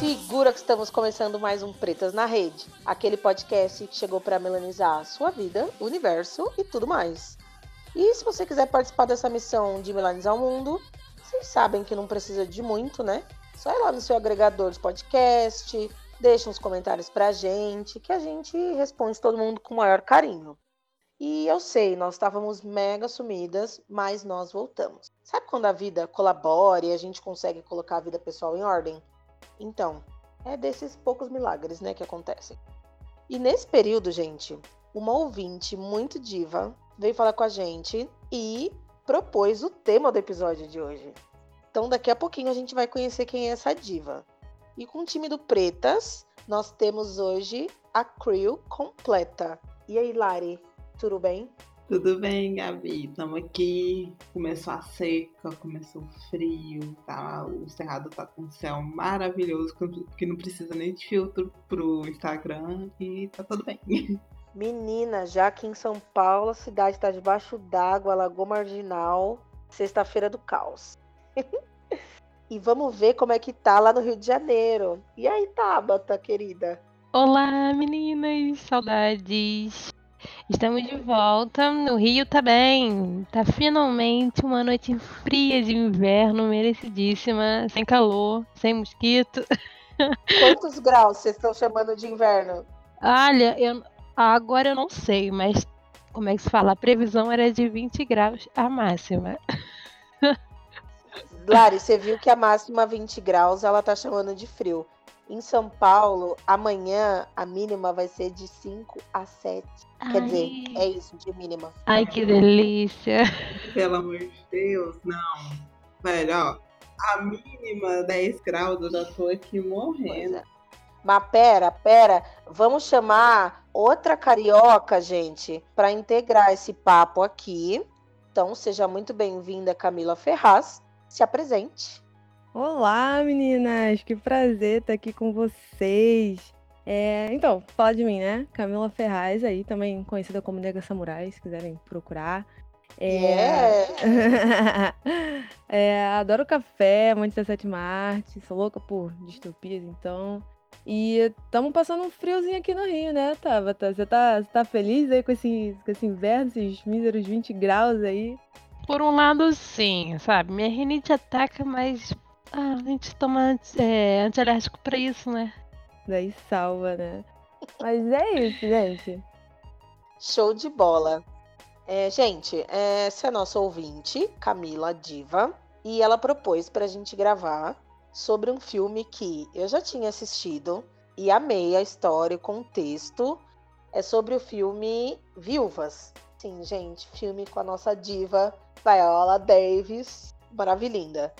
Segura que estamos começando mais um Pretas na Rede, aquele podcast que chegou para melanizar a sua vida, o universo e tudo mais. E se você quiser participar dessa missão de melanizar o mundo, vocês sabem que não precisa de muito, né? Só ir lá no seu agregador de podcast, deixa uns comentários pra gente, que a gente responde todo mundo com o maior carinho. E eu sei, nós estávamos mega sumidas, mas nós voltamos. Sabe quando a vida colabora e a gente consegue colocar a vida pessoal em ordem? Então, é desses poucos milagres, né, que acontecem. E nesse período, gente, uma ouvinte muito diva veio falar com a gente e propôs o tema do episódio de hoje. Então, daqui a pouquinho a gente vai conhecer quem é essa diva. E com o time do Pretas, nós temos hoje a crew completa. E aí, Lari, tudo bem? Tudo bem, Gabi? Estamos aqui. Começou a seca, começou o frio, tá? O cerrado tá com um céu maravilhoso, que não precisa nem de filtro pro Instagram e tá tudo bem. Menina, já aqui em São Paulo, a cidade está debaixo d'água, Lagoa Marginal, sexta-feira do caos. e vamos ver como é que tá lá no Rio de Janeiro. E aí, Tabata, querida? Olá, meninas, saudades. Estamos de volta. No Rio tá bem. Tá finalmente uma noite fria de inverno, merecidíssima, sem calor, sem mosquito. Quantos graus vocês estão chamando de inverno? Olha, eu, agora eu não sei, mas como é que se fala? A previsão era de 20 graus a máxima. Lari, você viu que a máxima 20 graus ela tá chamando de frio. Em São Paulo, amanhã a mínima vai ser de 5 a 7. Ai. Quer dizer, é isso, de mínima. Ai, que delícia. Pelo amor de Deus, não. Velho, ó, a mínima 10 graus, eu já tô aqui morrendo. É. Mas pera, pera, vamos chamar outra carioca, gente, para integrar esse papo aqui. Então, seja muito bem-vinda, Camila Ferraz. Se apresente. Olá, meninas! Que prazer estar aqui com vocês. É, então, fala de mim, né? Camila Ferraz, aí também conhecida como Nega Samurai, se quiserem procurar. É... Yeah. é, adoro café, amante da sétima arte, sou louca por distopias, então. E estamos passando um friozinho aqui no Rio, né, Tabata? Você tá, tá feliz aí com esse, com esse inverno, esses míseros 20 graus aí? Por um lado, sim, sabe? Minha rinite ataca, mas ah, a gente toma é, antialérgico pra isso, né? Daí salva, né? Mas é isso, gente. Show de bola. É, gente, essa é a nossa ouvinte, Camila Diva, e ela propôs pra gente gravar sobre um filme que eu já tinha assistido e amei a história, o contexto. É sobre o filme Viúvas. Sim, gente, filme com a nossa diva Viola Davis, maravilhinda.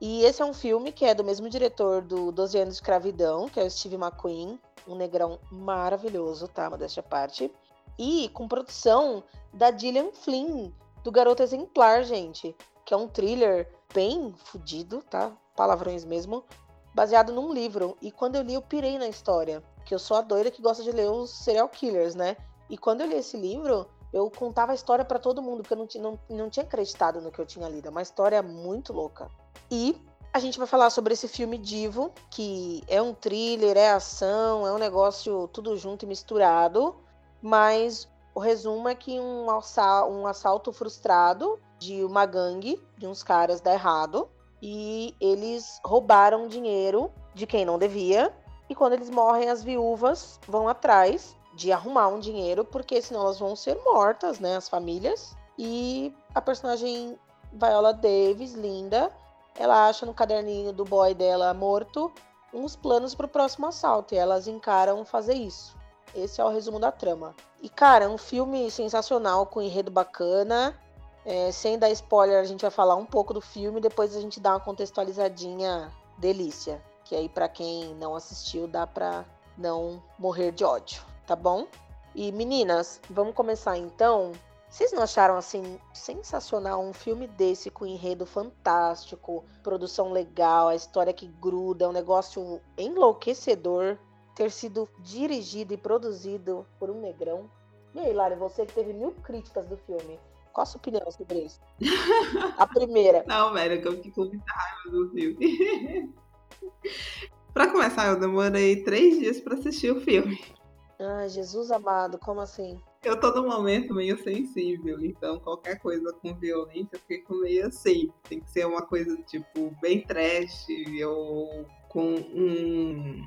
E esse é um filme que é do mesmo diretor do 12 anos de escravidão, que é o Steve McQueen, um negrão maravilhoso, tá? Modéstia parte. E com produção da Gillian Flynn, do Garoto Exemplar, gente, que é um thriller bem fudido, tá? Palavrões mesmo, baseado num livro. E quando eu li, eu pirei na história, que eu sou a doida que gosta de ler os serial killers, né? E quando eu li esse livro, eu contava a história para todo mundo, porque eu não, não, não tinha acreditado no que eu tinha lido. É uma história muito louca. E a gente vai falar sobre esse filme Divo, que é um thriller, é ação, é um negócio tudo junto e misturado, mas o resumo é que um, um assalto frustrado de uma gangue, de uns caras dá errado, e eles roubaram dinheiro de quem não devia, e quando eles morrem, as viúvas vão atrás de arrumar um dinheiro, porque senão elas vão ser mortas, né, as famílias. E a personagem Viola Davis, linda, ela acha no caderninho do boy dela morto uns planos para o próximo assalto e elas encaram fazer isso. Esse é o resumo da trama. E cara, é um filme sensacional com enredo bacana. É, sem dar spoiler, a gente vai falar um pouco do filme, depois a gente dá uma contextualizadinha delícia, que aí para quem não assistiu dá para não morrer de ódio, tá bom? E meninas, vamos começar então vocês não acharam assim sensacional um filme desse com enredo fantástico, produção legal, a história que gruda, um negócio enlouquecedor, ter sido dirigido e produzido por um negrão? E aí, Lari, você que teve mil críticas do filme, Qual a sua opinião sobre isso? A primeira. Não, velho, que eu fiquei com muita raiva do filme. pra começar, eu demorei três dias pra assistir o filme. Ai, Jesus amado, como assim? Eu tô num momento meio sensível, então qualquer coisa com violência eu fico meio assim. Tem que ser uma coisa, tipo, bem trash ou com um,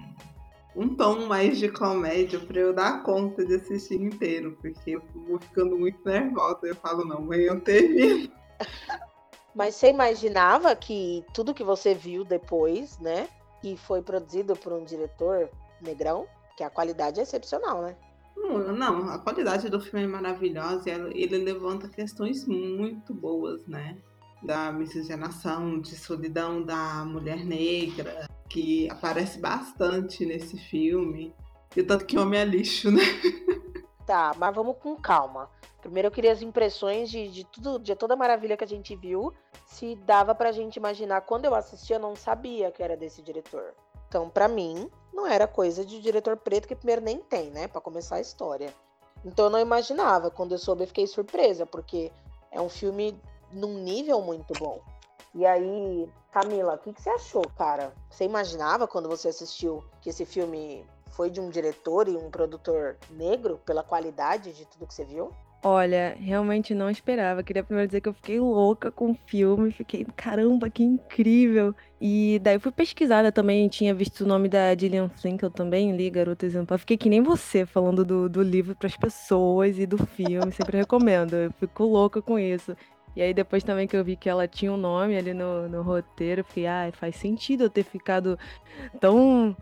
um tom mais de comédia pra eu dar conta de assistir inteiro, porque eu vou ficando muito nervosa. Eu falo, não, mãe, eu termino. Mas você imaginava que tudo que você viu depois, né? Que foi produzido por um diretor negrão, que a qualidade é excepcional, né? Não, não, a qualidade do filme é maravilhosa e ele levanta questões muito boas, né? Da miscigenação, de solidão da mulher negra, que aparece bastante nesse filme. E o tanto que homem é lixo, né? Tá, mas vamos com calma. Primeiro eu queria as impressões de, de tudo, de toda a maravilha que a gente viu. Se dava pra gente imaginar. Quando eu assisti, eu não sabia que era desse diretor. Então, pra mim, não era coisa de diretor preto, que primeiro nem tem, né? Pra começar a história. Então eu não imaginava. Quando eu soube, eu fiquei surpresa, porque é um filme num nível muito bom. E aí, Camila, o que, que você achou, cara? Você imaginava quando você assistiu que esse filme foi de um diretor e um produtor negro pela qualidade de tudo que você viu? Olha, realmente não esperava. Queria primeiro dizer que eu fiquei louca com o filme. Fiquei, caramba, que incrível. E daí fui pesquisada também. Tinha visto o nome da Gillian eu também li, Garota Exemplar. Fiquei que nem você, falando do, do livro pras pessoas e do filme. Sempre recomendo. Eu fico louca com isso. E aí depois também que eu vi que ela tinha um nome ali no, no roteiro, fiquei, ah, faz sentido eu ter ficado tão,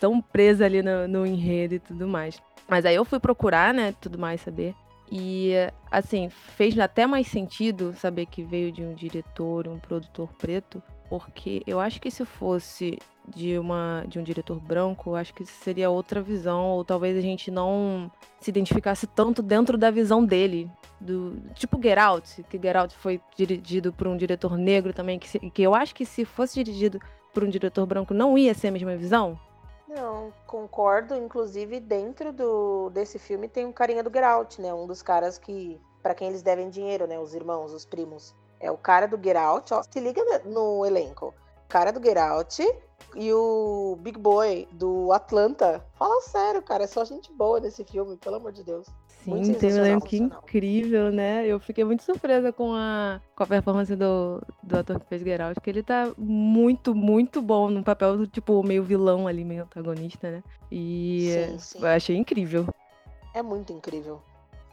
tão presa ali no, no enredo e tudo mais. Mas aí eu fui procurar, né, tudo mais, saber. E, assim, fez até mais sentido saber que veio de um diretor, um produtor preto, porque eu acho que se fosse de, uma, de um diretor branco, eu acho que seria outra visão, ou talvez a gente não se identificasse tanto dentro da visão dele. Do, tipo Get Out, que Get Out foi dirigido por um diretor negro também, que, se- que eu acho que se fosse dirigido por um diretor branco não ia ser a mesma visão. Não, concordo. Inclusive, dentro do, desse filme tem um carinha do Get Out, né? Um dos caras que, pra quem eles devem dinheiro, né? Os irmãos, os primos. É o cara do Get Out, ó. Se liga no elenco. Cara do Get Out e o Big Boy do Atlanta. Fala sério, cara. É só gente boa nesse filme, pelo amor de Deus. Sim, tem um elenco incrível, né? Eu fiquei muito surpresa com a, com a performance do, do ator que fez Get Out, que ele tá muito, muito bom num papel do tipo meio vilão ali, meio antagonista, né? E Sim, sim. eu achei incrível. É muito incrível.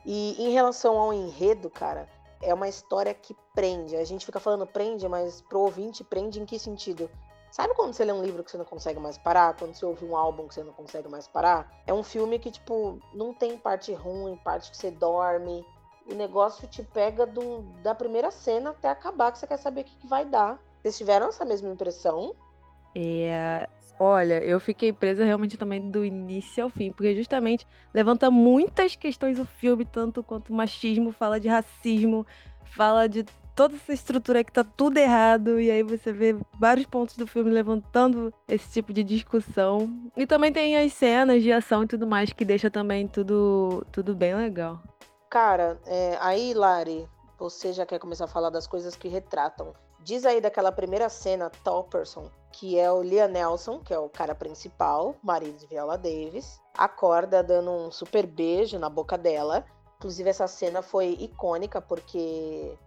E em relação ao enredo, cara, é uma história que prende. A gente fica falando prende, mas pro ouvinte prende em que sentido? Sabe quando você lê um livro que você não consegue mais parar? Quando você ouve um álbum que você não consegue mais parar? É um filme que, tipo, não tem parte ruim, parte que você dorme. O negócio te pega do, da primeira cena até acabar, que você quer saber o que, que vai dar. Vocês tiveram essa mesma impressão? É, olha, eu fiquei presa realmente também do início ao fim, porque justamente levanta muitas questões o filme, tanto quanto machismo, fala de racismo, fala de toda essa estrutura que tá tudo errado, e aí você vê vários pontos do filme levantando esse tipo de discussão. E também tem as cenas de ação e tudo mais que deixa também tudo, tudo bem legal. Cara, é, aí, Lari, você já quer começar a falar das coisas que retratam. Diz aí daquela primeira cena, Tall Person, que é o Liam Nelson, que é o cara principal, marido de Viola Davis, acorda dando um super beijo na boca dela. Inclusive, essa cena foi icônica porque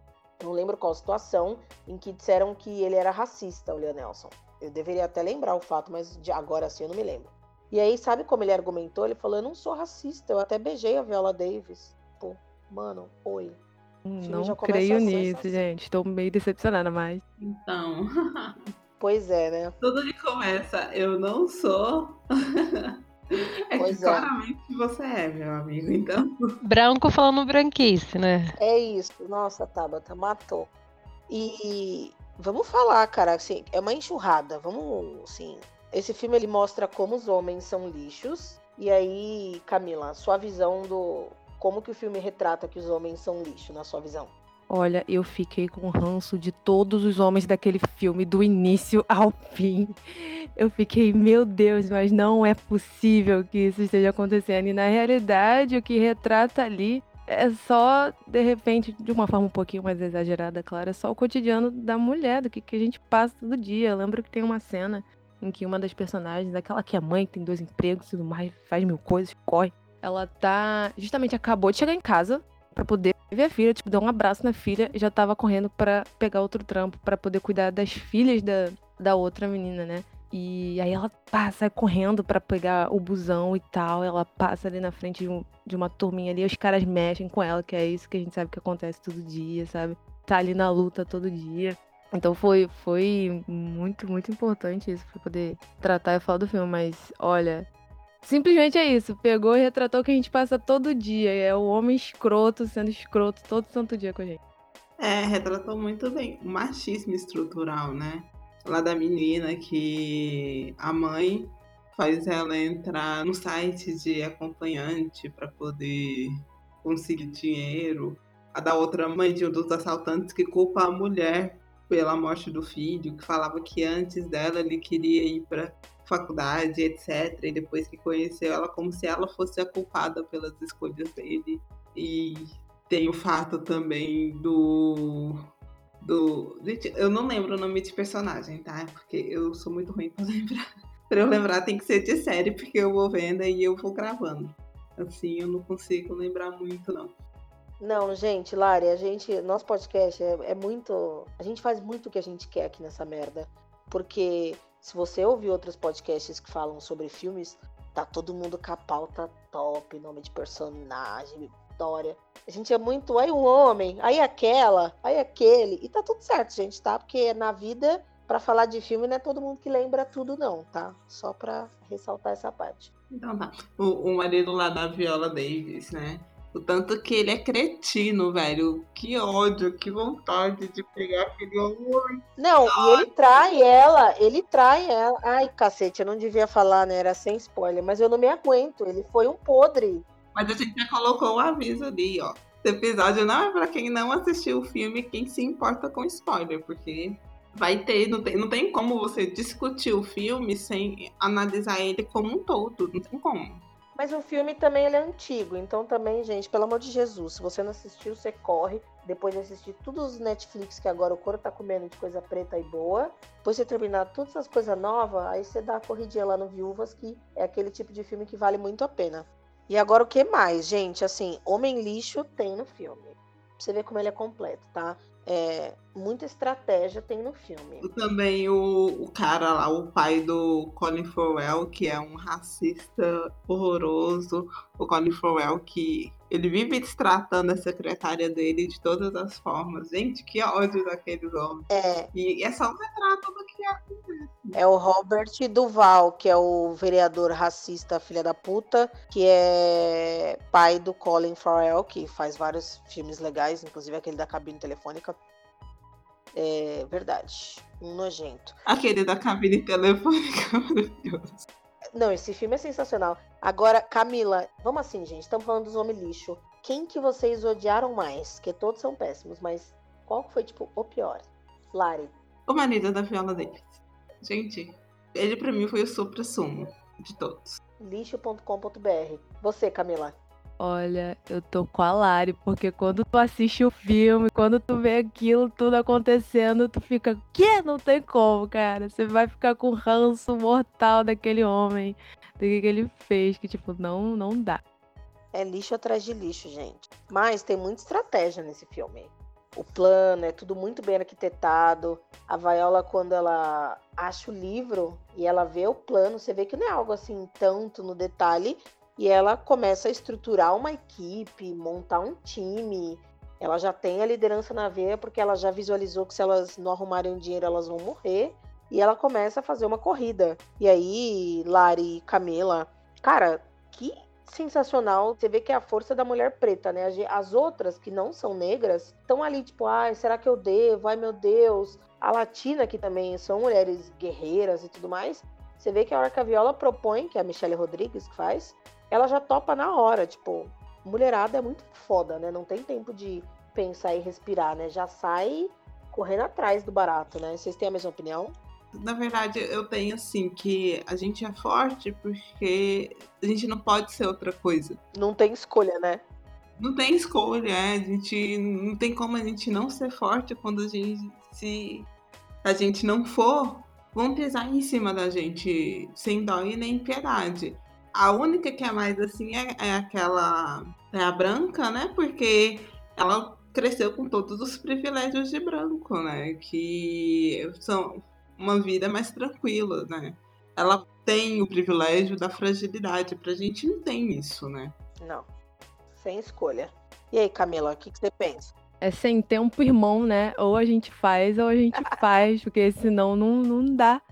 não lembro qual situação em que disseram que ele era racista, o Liam Nelson. Eu deveria até lembrar o fato, mas de agora sim eu não me lembro. E aí, sabe como ele argumentou? Ele falou: Eu não sou racista, eu até beijei a Viola Davis. Pô, mano, oi. Não creio assim, nisso, assim. gente. Estou meio decepcionada, mas. Então, Pois é, né? tudo que começa, eu não sou. é Pois que é. claramente você é, meu amigo. Então, Branco falando branquice, né? É isso. Nossa, Tabata, matou. E vamos falar, cara, assim, é uma enxurrada. Vamos, assim. Esse filme ele mostra como os homens são lixos. E aí, Camila, sua visão do. Como que o filme retrata que os homens são lixo, na sua visão? Olha, eu fiquei com ranço de todos os homens daquele filme, do início ao fim. Eu fiquei, meu Deus, mas não é possível que isso esteja acontecendo. E na realidade, o que retrata ali é só, de repente, de uma forma um pouquinho mais exagerada, claro, é só o cotidiano da mulher, do que, que a gente passa todo dia. Eu lembro que tem uma cena em que uma das personagens, aquela que é mãe, tem dois empregos e tudo mais, faz mil coisas, corre. Ela tá. Justamente acabou de chegar em casa para poder ver a filha, tipo, dar um abraço na filha e já tava correndo para pegar outro trampo, para poder cuidar das filhas da, da outra menina, né? E aí ela passa correndo para pegar o busão e tal. Ela passa ali na frente de, um, de uma turminha ali, os caras mexem com ela, que é isso que a gente sabe que acontece todo dia, sabe? Tá ali na luta todo dia. Então foi, foi muito, muito importante isso pra poder tratar e falar do filme. Mas olha, simplesmente é isso. Pegou e retratou o que a gente passa todo dia. É o homem escroto sendo escroto todo santo dia com a gente. É, retratou muito bem o machismo estrutural, né? Lá da menina que a mãe faz ela entrar no site de acompanhante para poder conseguir dinheiro. A da outra mãe de um dos assaltantes que culpa a mulher pela morte do filho, que falava que antes dela ele queria ir para faculdade, etc. E depois que conheceu ela, como se ela fosse a culpada pelas escolhas dele. E tem o fato também do. do gente, eu não lembro o nome de personagem, tá? Porque eu sou muito ruim pra lembrar. pra eu lembrar tem que ser de série, porque eu vou vendo e eu vou gravando. Assim, eu não consigo lembrar muito, não. Não, gente, Lari, a gente, nosso podcast é, é, muito. A gente faz muito o que a gente quer aqui nessa merda. Porque se você ouvir outros podcasts que falam sobre filmes, tá todo mundo com a pauta top, nome de personagem, história. A gente é muito. Aí um homem, aí aquela, aí aquele. E tá tudo certo, gente, tá? Porque na vida, para falar de filme, não é todo mundo que lembra tudo, não, tá? Só pra ressaltar essa parte. Então tá. O, o marido lá da Viola Davis, né? O tanto que ele é cretino, velho. Que ódio, que vontade de pegar aquele homem. Não, e ele trai ela, ele trai ela. Ai, cacete, eu não devia falar, né? Era sem spoiler, mas eu não me aguento. Ele foi um podre. Mas a gente já colocou o um aviso ali, ó. Esse episódio não é pra quem não assistiu o filme, quem se importa com spoiler, porque vai ter, não tem, não tem como você discutir o filme sem analisar ele como um todo, não tem como. Mas o filme também ele é antigo, então também, gente, pelo amor de Jesus, se você não assistiu, você corre. Depois de assistir todos os Netflix, que agora o couro tá comendo de coisa preta e boa. Depois de terminar todas essas coisas novas, aí você dá a corridinha lá no Viúvas, que é aquele tipo de filme que vale muito a pena. E agora o que mais, gente? Assim, Homem Lixo tem no filme. Pra você ver como ele é completo, tá? É, muita estratégia tem no filme. Também o, o cara lá, o pai do Colin Farrell, que é um racista horroroso. O Colin Farrell que ele vive destratando a secretária dele de todas as formas. Gente, que ódio daqueles homens. É. E é só um retrato do que acontece. É o Robert Duval, que é o vereador racista, filha da puta, que é pai do Colin Farrell, que faz vários filmes legais, inclusive aquele da cabine telefônica. É verdade. Um nojento. Aquele da cabine telefônica, maravilhoso. Não, esse filme é sensacional. Agora, Camila, vamos assim, gente. Estamos falando dos homens lixo. Quem que vocês odiaram mais? Que todos são péssimos, mas qual foi, tipo, o pior? Lari. O marido da Viola Davis. Gente, ele pra mim foi o supra-sumo de todos. Lixo.com.br. Você, Camila. Olha, eu tô com a Lari, porque quando tu assiste o filme, quando tu vê aquilo tudo acontecendo, tu fica, que? Não tem como, cara. Você vai ficar com ranço mortal daquele homem, do que, que ele fez, que tipo, não, não dá. É lixo atrás de lixo, gente. Mas tem muita estratégia nesse filme. O plano é tudo muito bem arquitetado. A Viola, quando ela acha o livro e ela vê o plano, você vê que não é algo assim tanto no detalhe, e ela começa a estruturar uma equipe, montar um time. Ela já tem a liderança na veia porque ela já visualizou que se elas não arrumarem dinheiro elas vão morrer. E ela começa a fazer uma corrida. E aí, Lari, Camila, cara, que sensacional. Você vê que é a força da mulher preta, né? As outras que não são negras estão ali, tipo, ai, será que eu devo? Ai, meu Deus. A latina, que também são mulheres guerreiras e tudo mais. Você vê que a hora que a Viola propõe, que é a Michelle Rodrigues que faz, ela já topa na hora, tipo, mulherada é muito foda, né? Não tem tempo de pensar e respirar, né? Já sai correndo atrás do barato, né? Vocês têm a mesma opinião? Na verdade, eu tenho assim que a gente é forte porque a gente não pode ser outra coisa. Não tem escolha, né? não tem escolha, é. a gente não tem como a gente não ser forte quando a gente se a gente não for, vão pisar em cima da gente sem dó e nem piedade. A única que é mais assim é, é aquela é a branca, né? Porque ela cresceu com todos os privilégios de branco, né? Que são uma vida mais tranquila, né? Ela tem o privilégio da fragilidade. Pra gente não tem isso, né? Não. Sem escolha. E aí, Camila, o que, que você pensa? É sem tempo irmão, né? Ou a gente faz ou a gente faz, porque senão não, não dá.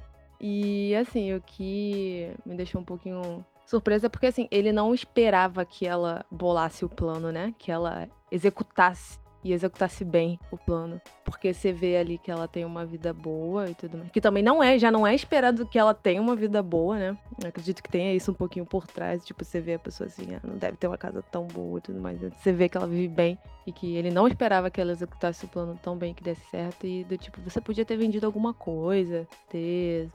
E assim, o que me deixou um pouquinho surpresa porque assim, ele não esperava que ela bolasse o plano, né? Que ela executasse e executasse bem o plano. Porque você vê ali que ela tem uma vida boa e tudo mais. Que também não é, já não é esperado que ela tenha uma vida boa, né? Eu acredito que tenha isso um pouquinho por trás. Tipo, você vê a pessoa assim, ah, não deve ter uma casa tão boa e tudo mais. Você vê que ela vive bem e que ele não esperava que ela executasse o plano tão bem que desse certo. E do tipo, você podia ter vendido alguma coisa, ter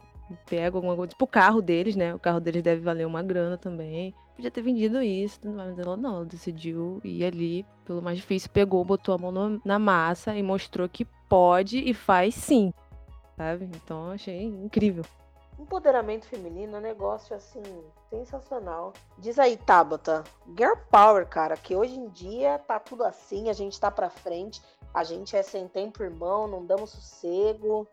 pego alguma coisa. Tipo, o carro deles, né? O carro deles deve valer uma grana também podia ter vendido isso, mas ela não, ela decidiu ir ali pelo mais difícil, pegou, botou a mão no, na massa e mostrou que pode e faz sim, sabe? Então achei incrível. Empoderamento feminino é um negócio assim sensacional. Diz aí, Tabata, girl power, cara, que hoje em dia tá tudo assim, a gente tá pra frente, a gente é sem tempo irmão, não damos sossego.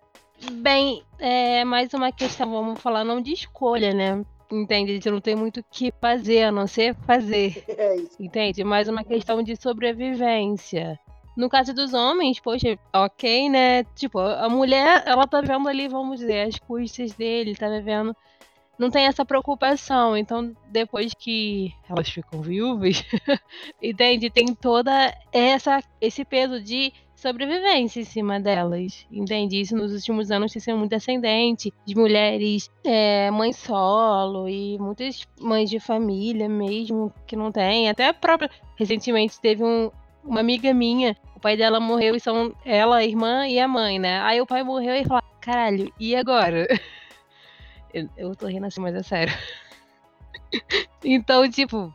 Bem, é mais uma questão, vamos falar não de escolha, né? Entende? A gente não tem muito o que fazer, a não ser fazer. É isso. Entende? Mais uma questão de sobrevivência. No caso dos homens, poxa, ok, né? Tipo, a mulher, ela tá vivendo ali, vamos dizer, as custas dele, tá vivendo. Não tem essa preocupação. Então, depois que elas ficam viúvas, entende? Tem toda essa esse peso de sobrevivência em cima delas. Entende? Isso nos últimos anos tem sido muito ascendente, de mulheres é, mães solo e muitas mães de família mesmo que não tem. Até a própria. Recentemente teve um, uma amiga minha, o pai dela morreu e são ela, a irmã e a mãe, né? Aí o pai morreu e falou: caralho, e agora? Eu, eu tô rindo assim, mas é sério. então, tipo,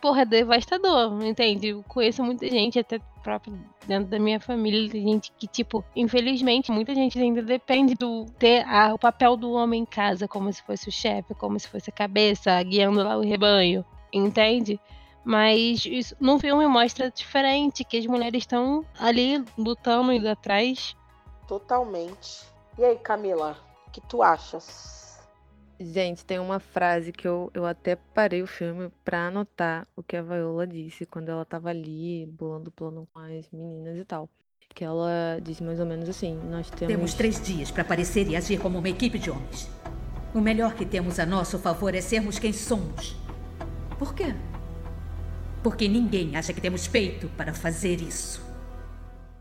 porra, é devastador, entende? Eu conheço muita gente, até próprio dentro da minha família, gente que, tipo, infelizmente, muita gente ainda depende do ter a, o papel do homem em casa como se fosse o chefe, como se fosse a cabeça, guiando lá o rebanho, entende? Mas isso, no filme mostra diferente, que as mulheres estão ali lutando, indo atrás. Totalmente. E aí, Camila, o que tu achas? Gente, tem uma frase que eu, eu até parei o filme pra anotar o que a Viola disse quando ela tava ali, bolando plano com as meninas e tal. Que ela disse mais ou menos assim: Nós temos. Temos três dias para aparecer e agir como uma equipe de homens. O melhor que temos a nosso favor é sermos quem somos. Por quê? Porque ninguém acha que temos peito para fazer isso.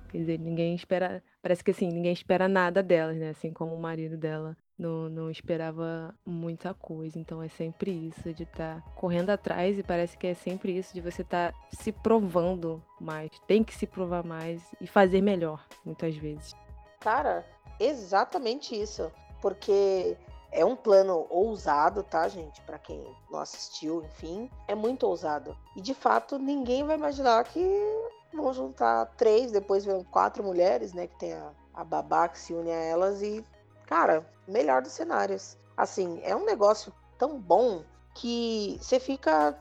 Quer dizer, ninguém espera. Parece que assim, ninguém espera nada delas, né? Assim como o marido dela não, não esperava muita coisa. Então é sempre isso, de estar tá correndo atrás e parece que é sempre isso, de você estar tá se provando mais. Tem que se provar mais e fazer melhor, muitas vezes. Cara, exatamente isso. Porque é um plano ousado, tá, gente? Para quem não assistiu, enfim, é muito ousado. E de fato, ninguém vai imaginar que vão juntar três, depois vem quatro mulheres, né? Que tem a, a babá que se une a elas e cara, melhor dos cenários. Assim, é um negócio tão bom que você fica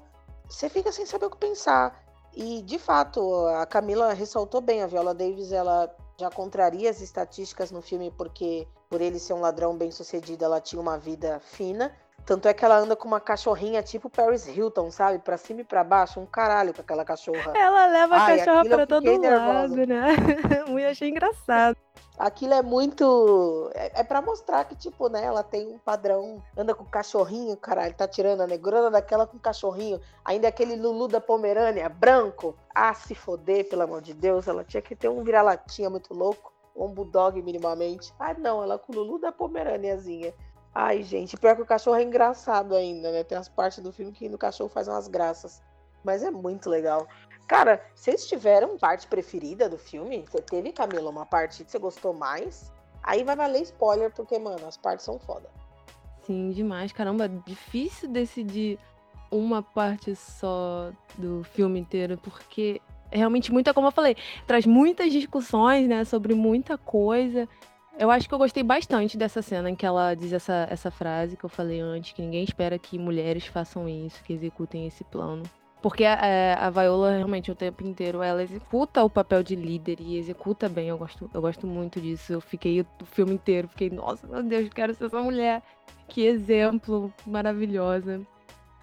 você fica sem saber o que pensar. E de fato, a Camila ressaltou bem, a Viola Davis, ela já contraria as estatísticas no filme porque por ele ser um ladrão bem-sucedido, ela tinha uma vida fina. Tanto é que ela anda com uma cachorrinha tipo Paris Hilton, sabe? Pra cima e pra baixo, um caralho com aquela cachorra. Ela leva a cachorra pra todo lado, né? Eu achei engraçado. Aquilo é muito. É, é para mostrar que, tipo, né, ela tem um padrão. Anda com cachorrinho, caralho, tá tirando a negrona daquela com cachorrinho. Ainda aquele Lulu da Pomerânia, branco. Ah, se foder, pelo amor de Deus. Ela tinha que ter um vira-latinha muito louco. Um bulldog minimamente. Ah, não, ela com o Lulu da Pomerâniazinha. Ai, gente, pior que o cachorro é engraçado ainda, né? Tem as partes do filme que o cachorro faz umas graças. Mas é muito legal. Cara, vocês tiveram parte preferida do filme? Você teve, Camila, uma parte que você gostou mais? Aí vai valer spoiler, porque, mano, as partes são foda. Sim, demais. Caramba, difícil decidir uma parte só do filme inteiro, porque realmente muita, como eu falei, traz muitas discussões, né, sobre muita coisa. Eu acho que eu gostei bastante dessa cena em que ela diz essa, essa frase que eu falei antes, que ninguém espera que mulheres façam isso, que executem esse plano. Porque a, é, a Viola, realmente, o tempo inteiro, ela executa o papel de líder e executa bem. Eu gosto, eu gosto muito disso. Eu fiquei o filme inteiro, fiquei, nossa, meu Deus, quero ser essa mulher. Que exemplo, maravilhosa.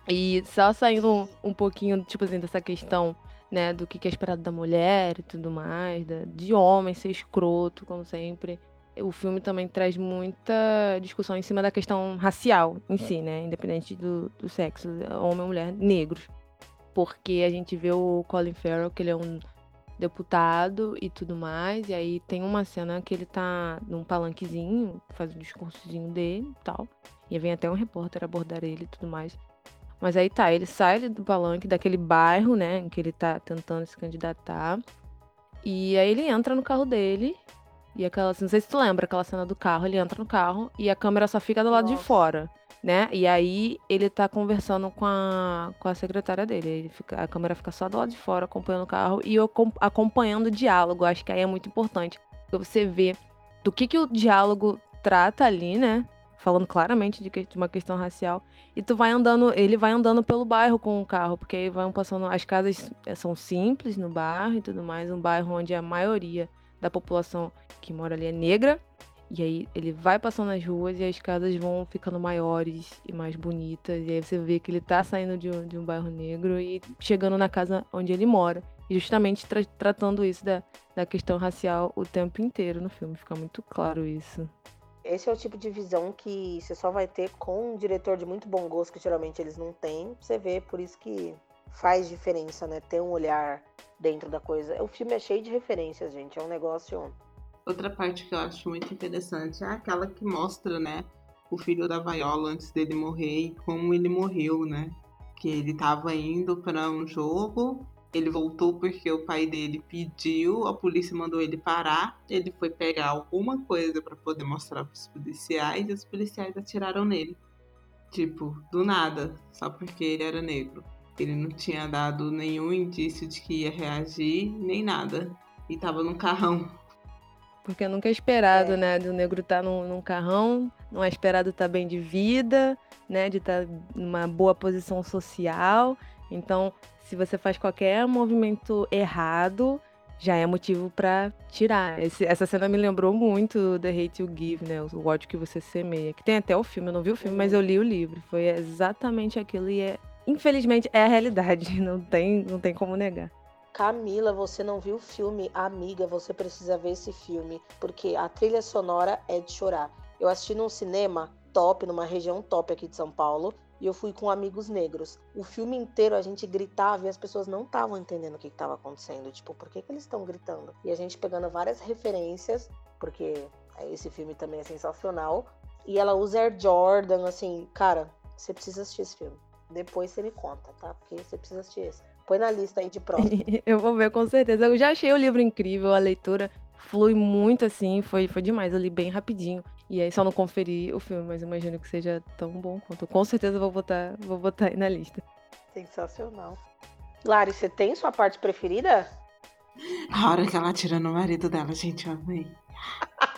E só saindo um, um pouquinho, tipo assim, dessa questão, né, do que é esperado da mulher e tudo mais, da, de homem ser escroto, como sempre. O filme também traz muita discussão em cima da questão racial em si, né? Independente do, do sexo, homem ou mulher, negros porque a gente vê o Colin Farrell, que ele é um deputado e tudo mais, e aí tem uma cena que ele tá num palanquezinho, faz um discursozinho dele e tal, e vem até um repórter abordar ele e tudo mais. Mas aí tá, ele sai do palanque, daquele bairro, né, em que ele tá tentando se candidatar, e aí ele entra no carro dele, e aquela, não sei se tu lembra aquela cena do carro, ele entra no carro e a câmera só fica do lado Nossa. de fora né? E aí ele tá conversando com a, com a secretária dele. Ele fica, a câmera fica só do lado de fora, acompanhando o carro e eu acompanhando o diálogo. Acho que aí é muito importante. Você vê do que, que o diálogo trata ali, né? Falando claramente de, que, de uma questão racial. E tu vai andando, ele vai andando pelo bairro com o carro, porque aí vão passando. As casas eh, são simples no bairro e tudo mais. Um bairro onde a maioria da população que mora ali é negra. E aí ele vai passando nas ruas e as casas vão ficando maiores e mais bonitas. E aí você vê que ele tá saindo de um, de um bairro negro e chegando na casa onde ele mora. E justamente tra tratando isso da, da questão racial o tempo inteiro no filme. Fica muito claro isso. Esse é o tipo de visão que você só vai ter com um diretor de muito bom gosto, que geralmente eles não têm. Você vê, por isso que faz diferença, né? Ter um olhar dentro da coisa. O filme é cheio de referências, gente. É um negócio Outra parte que eu acho muito interessante é aquela que mostra, né, o filho da Viola antes dele morrer e como ele morreu, né? Que ele estava indo para um jogo, ele voltou porque o pai dele pediu, a polícia mandou ele parar, ele foi pegar alguma coisa para poder mostrar para os policiais e os policiais atiraram nele. Tipo, do nada, só porque ele era negro. Ele não tinha dado nenhum indício de que ia reagir, nem nada. E tava no carrão. Porque nunca é esperado, é. né? Do negro estar tá num, num, carrão, não é esperado estar tá bem de vida, né? De estar tá numa boa posição social. Então, se você faz qualquer movimento errado, já é motivo para tirar. Esse, essa cena me lembrou muito The Hate You Give, né? O ódio que você semeia. Que tem até o filme, eu não vi o filme, mas eu li o livro. Foi exatamente aquilo e é, infelizmente é a realidade, não tem, não tem como negar. Camila, você não viu o filme? Amiga, você precisa ver esse filme, porque a trilha sonora é de chorar. Eu assisti num cinema top, numa região top aqui de São Paulo, e eu fui com amigos negros. O filme inteiro a gente gritava e as pessoas não estavam entendendo o que estava acontecendo. Tipo, por que, que eles estão gritando? E a gente pegando várias referências, porque esse filme também é sensacional. E ela usa Air Jordan, assim, cara, você precisa assistir esse filme. Depois você me conta, tá? Porque você precisa assistir esse. Põe na lista aí de próximo. eu vou ver com certeza. Eu já achei o livro incrível, a leitura flui muito assim, foi, foi demais. Eu li bem rapidinho. E aí só não conferi o filme, mas imagino que seja tão bom quanto. Com certeza vou botar, vou botar aí na lista. Sensacional. Lari, você tem sua parte preferida? A hora que ela tira no marido dela, gente, eu amei.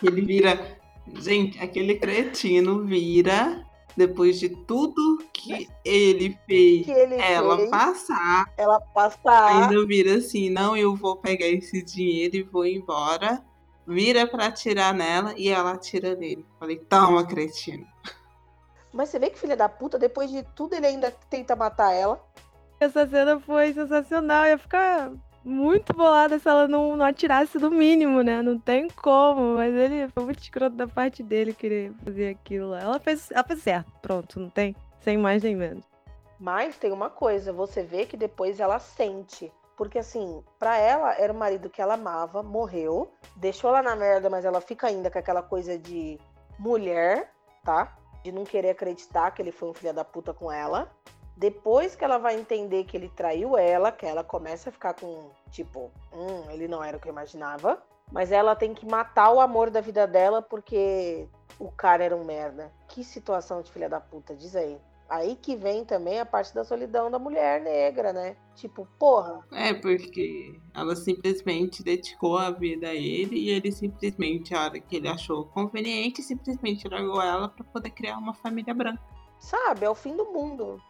Ele vira. Gente, aquele cretino vira depois de tudo que ele fez, que ele ela fez, passar, ela passar, ainda vira assim, não, eu vou pegar esse dinheiro e vou embora. Vira para atirar nela e ela atira nele. Falei, toma, cretino. Mas você vê que filha da puta, depois de tudo ele ainda tenta matar ela. Essa cena foi sensacional, ia ficar muito bolada se ela não, não atirasse do mínimo, né? Não tem como. Mas ele foi muito escroto da parte dele querer fazer aquilo lá. Ela fez, ela fez certo, pronto, não tem. Sem mais nem menos. Mas tem uma coisa, você vê que depois ela sente. Porque assim, para ela era o marido que ela amava, morreu, deixou ela na merda, mas ela fica ainda com aquela coisa de mulher, tá? De não querer acreditar que ele foi um filho da puta com ela. Depois que ela vai entender que ele traiu ela, que ela começa a ficar com, tipo, hum, ele não era o que eu imaginava. Mas ela tem que matar o amor da vida dela porque o cara era um merda. Que situação de filha da puta, diz aí. aí que vem também a parte da solidão da mulher negra, né? Tipo, porra. É, porque ela simplesmente dedicou a vida a ele e ele simplesmente, a hora que ele achou conveniente, simplesmente largou ela para poder criar uma família branca. Sabe, é o fim do mundo.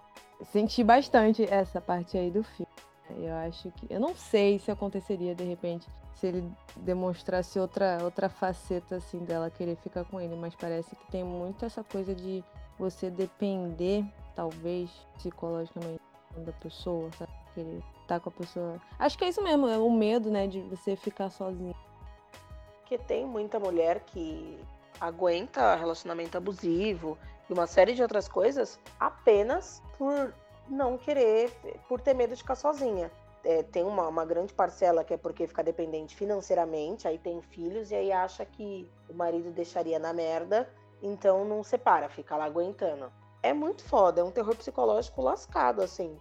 Senti bastante essa parte aí do filme. Eu acho que. Eu não sei se aconteceria de repente se ele demonstrasse outra, outra faceta assim dela querer ficar com ele, mas parece que tem muito essa coisa de você depender, talvez, psicologicamente da pessoa, sabe? Querer estar com a pessoa. Acho que é isso mesmo, é o medo, né, de você ficar sozinho. Porque tem muita mulher que aguenta relacionamento abusivo uma série de outras coisas apenas por não querer, por ter medo de ficar sozinha. É, tem uma, uma grande parcela que é porque fica dependente financeiramente, aí tem filhos e aí acha que o marido deixaria na merda, então não separa, fica lá aguentando. É muito foda, é um terror psicológico lascado, assim.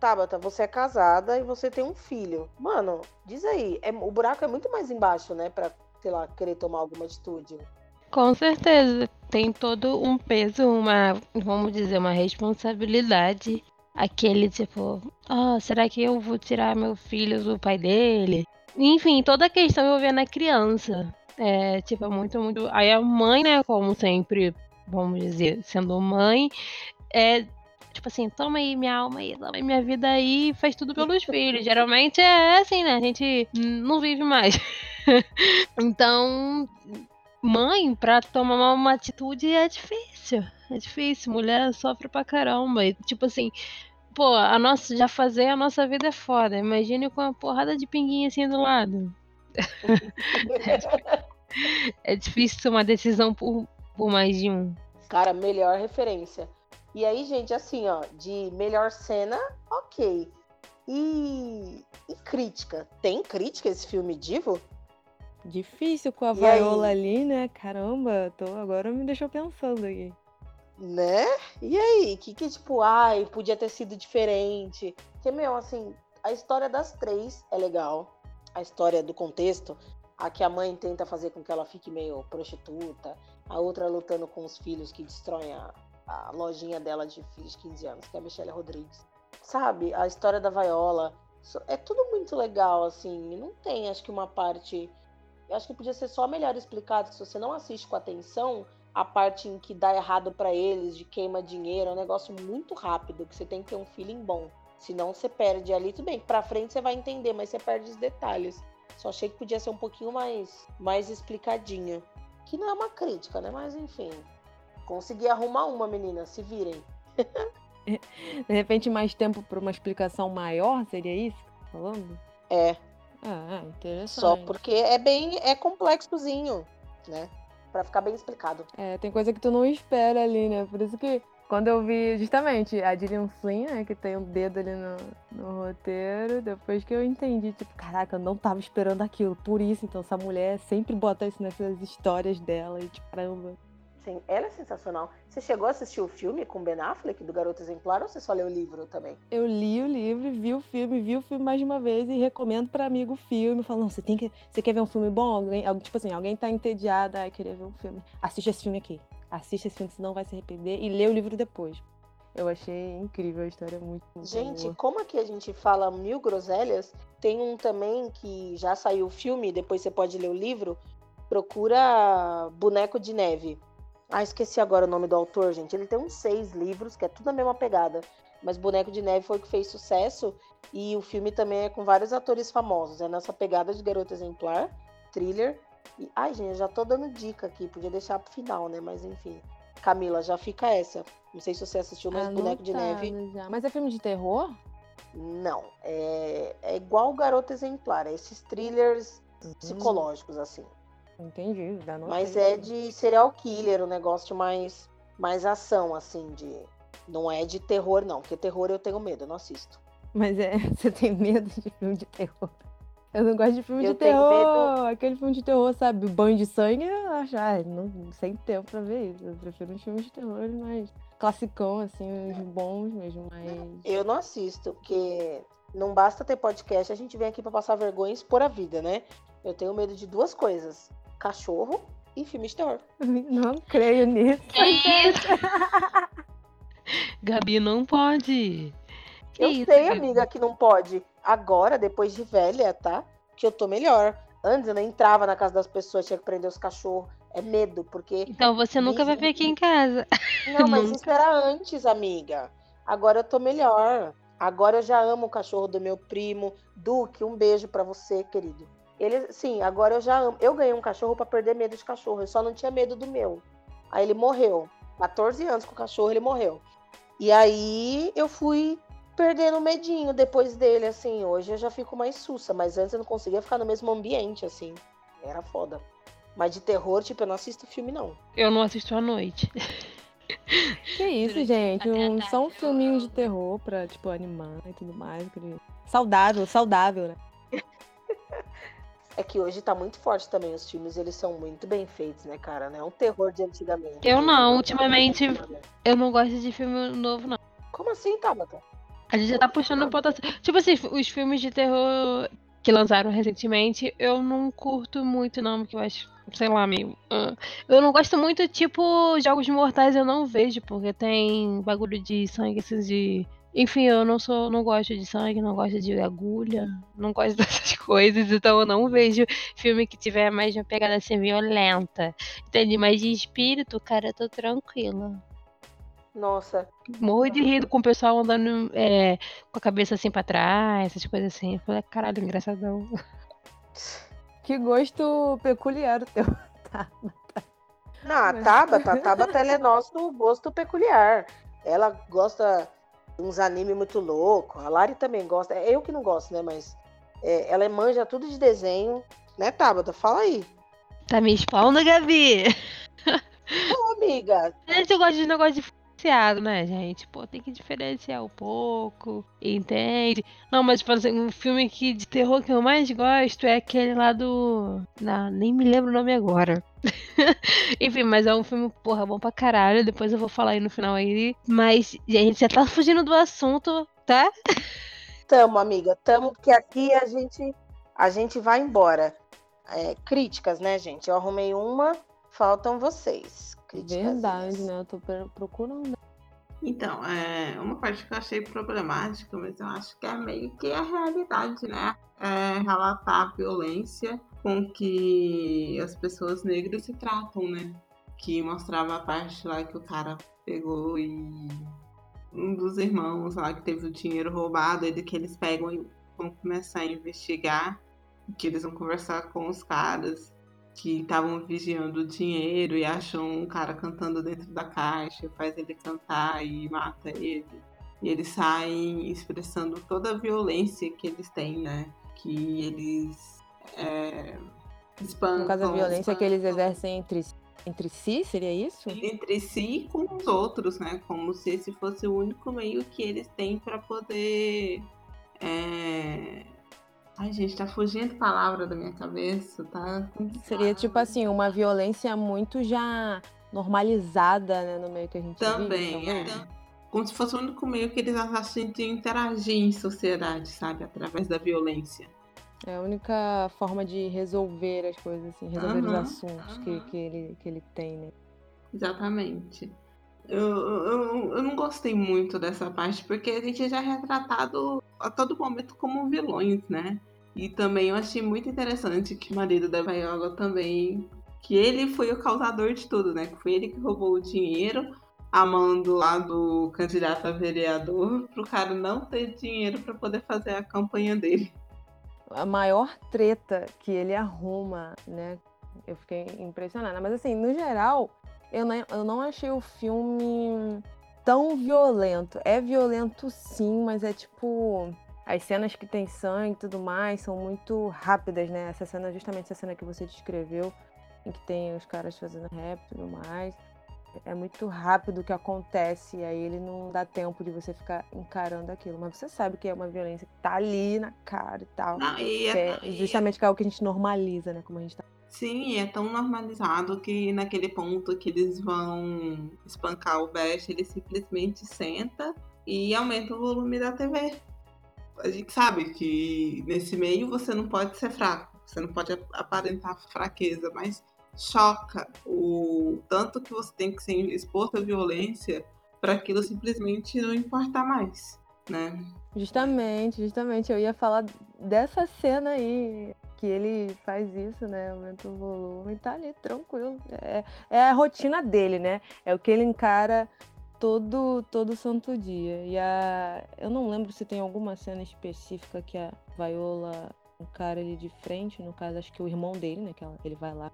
Tabata, você é casada e você tem um filho. Mano, diz aí, é, o buraco é muito mais embaixo, né, pra, sei lá, querer tomar alguma atitude. Com certeza, tem todo um peso, uma, vamos dizer, uma responsabilidade aquele tipo, oh, será que eu vou tirar meu filho do pai dele? Enfim, toda a questão envolvendo a criança. É, tipo, muito, muito. Aí a mãe, né, como sempre, vamos dizer, sendo mãe, é tipo assim, toma aí minha alma aí, toma aí minha vida aí faz tudo pelos filhos. Geralmente é assim, né? A gente não vive mais. então, mãe, pra tomar uma atitude é difícil. É difícil. Mulher sofre pra caramba. E, tipo assim, pô, a nossa, já fazer a nossa vida é foda. Imagine com uma porrada de pinguinha assim do lado. é difícil tomar decisão por, por mais de um. Cara, melhor referência. E aí, gente, assim, ó, de melhor cena, ok. E, e crítica? Tem crítica esse filme Divo? Difícil com a Viola ali, né? Caramba, tô, agora me deixou pensando aqui. Né? E aí? Que que, tipo, ai, podia ter sido diferente. Que, meu, assim, a história das três é legal. A história do contexto. A que a mãe tenta fazer com que ela fique meio prostituta. A outra lutando com os filhos que destroem a, a lojinha dela de filhos de 15 anos, que é a Michelle Rodrigues. Sabe? A história da Viola. É tudo muito legal, assim. Não tem, acho que, uma parte eu acho que podia ser só melhor explicado, se você não assiste com atenção, a parte em que dá errado para eles, de queima dinheiro, é um negócio muito rápido, que você tem que ter um feeling bom. Senão você perde ali, tudo bem, pra frente você vai entender, mas você perde os detalhes. Só achei que podia ser um pouquinho mais, mais explicadinho. Que não é uma crítica, né? Mas enfim. Consegui arrumar uma, menina, se virem. De repente, mais tempo para uma explicação maior, seria isso que tá falando? É, ah, interessante. Só porque é bem. é complexozinho, né? Pra ficar bem explicado. É, tem coisa que tu não espera ali, né? Por isso que quando eu vi justamente a Gillian Flynn, né, que tem um dedo ali no, no, roteiro, depois que eu entendi, tipo, caraca, eu não tava esperando aquilo. Por isso, então, essa mulher sempre bota isso nessas histórias dela e, tipo, caramba. Sim, ela é sensacional. Você chegou a assistir o filme com Ben Affleck, do Garoto Exemplar, ou você só leu o livro também? Eu li o livro, vi o filme, vi o filme mais de uma vez e recomendo para amigo o filme. Falo, não, você tem que. Você quer ver um filme bom? Alguém, tipo assim, alguém tá entediado, ai, queria ver um filme. Assiste esse filme aqui. Assiste esse filme, senão vai se arrepender. E lê o livro depois. Eu achei incrível a história, muito Gente, boa. como aqui a gente fala mil groselhas, tem um também que já saiu o filme, depois você pode ler o livro. Procura Boneco de Neve ah, esqueci agora o nome do autor, gente. Ele tem uns seis livros, que é tudo a mesma pegada. Mas Boneco de Neve foi o que fez sucesso. E o filme também é com vários atores famosos. É nessa pegada de Garota Exemplar, thriller. E, ai, gente, eu já tô dando dica aqui. Podia deixar pro final, né? Mas enfim. Camila, já fica essa. Não sei se você assistiu, mas Boneco de Neve. Já. Mas é filme de terror? Não. É, é igual Garota Exemplar. É esses thrillers uhum. psicológicos, assim. Entendi, dá Mas é de serial killer, um negócio mais, mais ação, assim, de. Não é de terror, não, porque terror eu tenho medo, eu não assisto. Mas é, você tem medo de filme de terror? Eu não gosto de filme eu de terror. Medo... Aquele filme de terror, sabe? Banho de sangue, eu acho, ah, não, sem tempo pra ver isso. Eu prefiro uns filmes de terror mais classicão, assim, os bons mesmo, mas. Eu não assisto, porque não basta ter podcast, a gente vem aqui para passar vergonha e expor a vida, né? Eu tenho medo de duas coisas cachorro e filme de terror. Não creio nisso. Que isso? Gabi, não pode. Que eu isso, sei, Gabi? amiga, que não pode. Agora, depois de velha, tá? Que eu tô melhor. Antes eu não entrava na casa das pessoas, tinha que prender os cachorros. É medo, porque. Então você nunca vai vir aqui em casa. Não, mas Nunca. isso era antes, amiga. Agora eu tô melhor. Agora eu já amo o cachorro do meu primo. Duque, um beijo pra você, querido. Ele, sim, agora eu já amo. Eu ganhei um cachorro pra perder medo de cachorro. Eu só não tinha medo do meu. Aí ele morreu. 14 anos com o cachorro, ele morreu. E aí eu fui perdendo o medinho depois dele, assim. Hoje eu já fico mais sussa, mas antes eu não conseguia ficar no mesmo ambiente, assim. Era foda. Mas de terror, tipo, eu não assisto filme, não. Eu não assisto à noite. Que isso, gente? Um, só um filminho de terror pra, tipo, animar e tudo mais. aquele- Saudável, saudável, né? É que hoje tá muito forte também. Os filmes, eles são muito bem feitos, né, cara? Não é um terror de antigamente. Eu não, ultimamente- Eu não gosto de filme novo, não. Como assim, Tabata? A gente já tá puxando pra outra. Tipo assim, os filmes de terror que lançaram recentemente, eu não curto muito, não, porque eu acho, sei lá, meio. ah. Eu não gosto muito, tipo, Jogos Mortais eu não vejo, porque tem bagulho de sangue, esses de. Enfim, eu não sou, não gosto de sangue, não gosto de agulha, não gosto dessas coisas, então eu não vejo filme que tiver mais uma pegada assim violenta. Entende? Mas de espírito, cara, eu tô tranquila. Nossa, Morro de rir com o pessoal andando é, com a cabeça assim pra trás, essas coisas assim. Eu falei, caralho, engraçadão. Que gosto peculiar o teu. Tá. não, a Tabata, a Tabata ela é nosso gosto peculiar. Ela gosta uns animes muito loucos. A Lari também gosta. É eu que não gosto, né? Mas é, ela manja tudo de desenho. Né, Tabata? Fala aí. Tá me expondo, Gabi? Ô, amiga, gente gosta de negócio diferenciado, né, gente? Pô, tem que diferenciar um pouco, entende? Não, mas, tipo assim, um filme que, de terror que eu mais gosto é aquele lá do... Não, nem me lembro o nome agora. Enfim, mas é um filme, porra, bom pra caralho. Depois eu vou falar aí no final aí. Mas, gente, já tá fugindo do assunto, tá? tamo, amiga. Tamo, porque aqui a gente, a gente vai embora. É, críticas, né, gente? Eu arrumei uma, faltam vocês. Críticas. Verdade, né? Eu tô pro- procurando. Então, é, uma parte que eu achei problemática, mas eu acho que é meio que a realidade, né? É relatar a violência com que as pessoas negras se tratam, né? Que mostrava a parte lá que o cara pegou e um dos irmãos lá que teve o dinheiro roubado, e que eles pegam e vão começar a investigar, que eles vão conversar com os caras que estavam vigiando o dinheiro e acham um cara cantando dentro da caixa, faz ele cantar e mata ele. E eles saem expressando toda a violência que eles têm, né? Que eles é, espancam. No caso, a violência que eles exercem entre, entre si, seria isso? entre si e com os outros, né? Como se esse fosse o único meio que eles têm para poder. é, Ai, gente, tá fugindo palavra da minha cabeça, tá? Seria tipo assim, uma violência muito já normalizada, né, no meio que a gente Também, vive. é. talvez. Como se fosse o único meio que eles acham de interagir em sociedade, sabe? Através da violência. É a única forma de resolver as coisas, assim, resolver os Aham, assuntos que, aham. que, ele, que ele tem, né? Exatamente. Eu, eu, eu não gostei muito dessa parte, porque a gente já é retratado a todo momento como vilões, né? E também eu achei muito interessante que o marido da Viola também. Que ele foi o causador de tudo, né? Que foi ele que roubou o dinheiro, amando lá do candidato a vereador, pro cara não ter dinheiro para poder fazer a campanha dele. A maior treta que ele arruma, né? Eu fiquei impressionada. Mas assim, no geral, eu não, eu não achei o filme tão violento. É violento sim, mas é tipo. As cenas que tem sangue e tudo mais são muito rápidas, né? Essa cena, justamente essa cena que você descreveu, em que tem os caras fazendo rap e tudo mais. É muito rápido o que acontece, e aí ele não dá tempo de você ficar encarando aquilo. Mas você sabe que é uma violência que tá ali na cara e tal. Não, e é- é e justamente que é algo que a gente normaliza, né? Como a gente tá. Sim, é tão normalizado que naquele ponto que eles vão espancar o Bash, ele simplesmente senta e aumenta o volume da TV. A gente sabe que nesse meio você não pode ser fraco, você não pode ap- aparentar fraqueza, mas choca o tanto que você tem que ser exposto à violência para aquilo simplesmente não importar mais, né? Justamente, justamente. Eu ia falar dessa cena aí, que ele faz isso, né? Aumenta o volume tá ali, tranquilo. É, é a rotina dele, né? É o que ele encara todo, todo santo dia. E a... eu não lembro se tem alguma cena específica que a Viola encara ele de frente, no caso, acho que o irmão dele, né? Que ela, ele vai lá.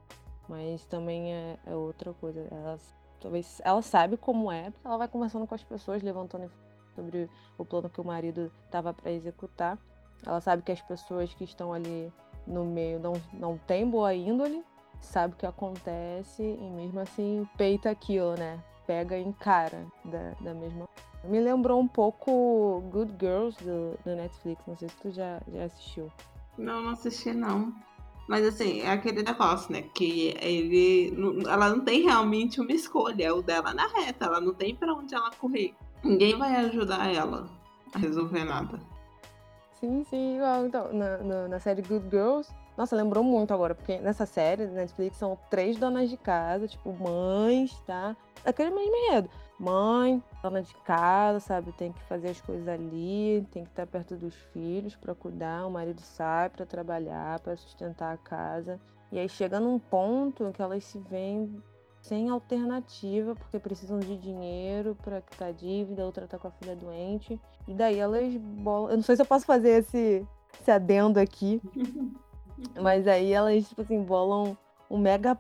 Mas também é, é outra coisa. Ela, talvez ela sabe como é, porque ela vai conversando com as pessoas, levantando sobre o plano que o marido estava para executar. Ela sabe que as pessoas que estão ali no meio não, não têm boa índole, sabe o que acontece e mesmo assim peita aquilo, né? Pega em cara da, da mesma. Me lembrou um pouco Good Girls do, do Netflix, não sei se tu já, já assistiu. Não, não assisti não. Mas assim, é aquele negócio, né? Que ele. Ela não tem realmente uma escolha, é o dela na reta, ela não tem para onde ela correr. Ninguém vai ajudar ela a resolver nada. Sim, sim. Então, na, na, na, série Good Girls, nossa, lembrou muito agora, porque nessa série da Netflix são três donas de casa, tipo, mães, tá? Aquele mesmo enredo. Mãe, dona de casa, sabe? Tem que fazer as coisas ali, tem que estar perto dos filhos para cuidar. O marido sai para trabalhar, para sustentar a casa. E aí chega num ponto que elas se veem sem alternativa, porque precisam de dinheiro para quitar dívida, outra tá com a filha doente. E daí elas bolam. Eu não sei se eu posso fazer esse, esse adendo aqui. mas aí elas, tipo assim, bolam um mega.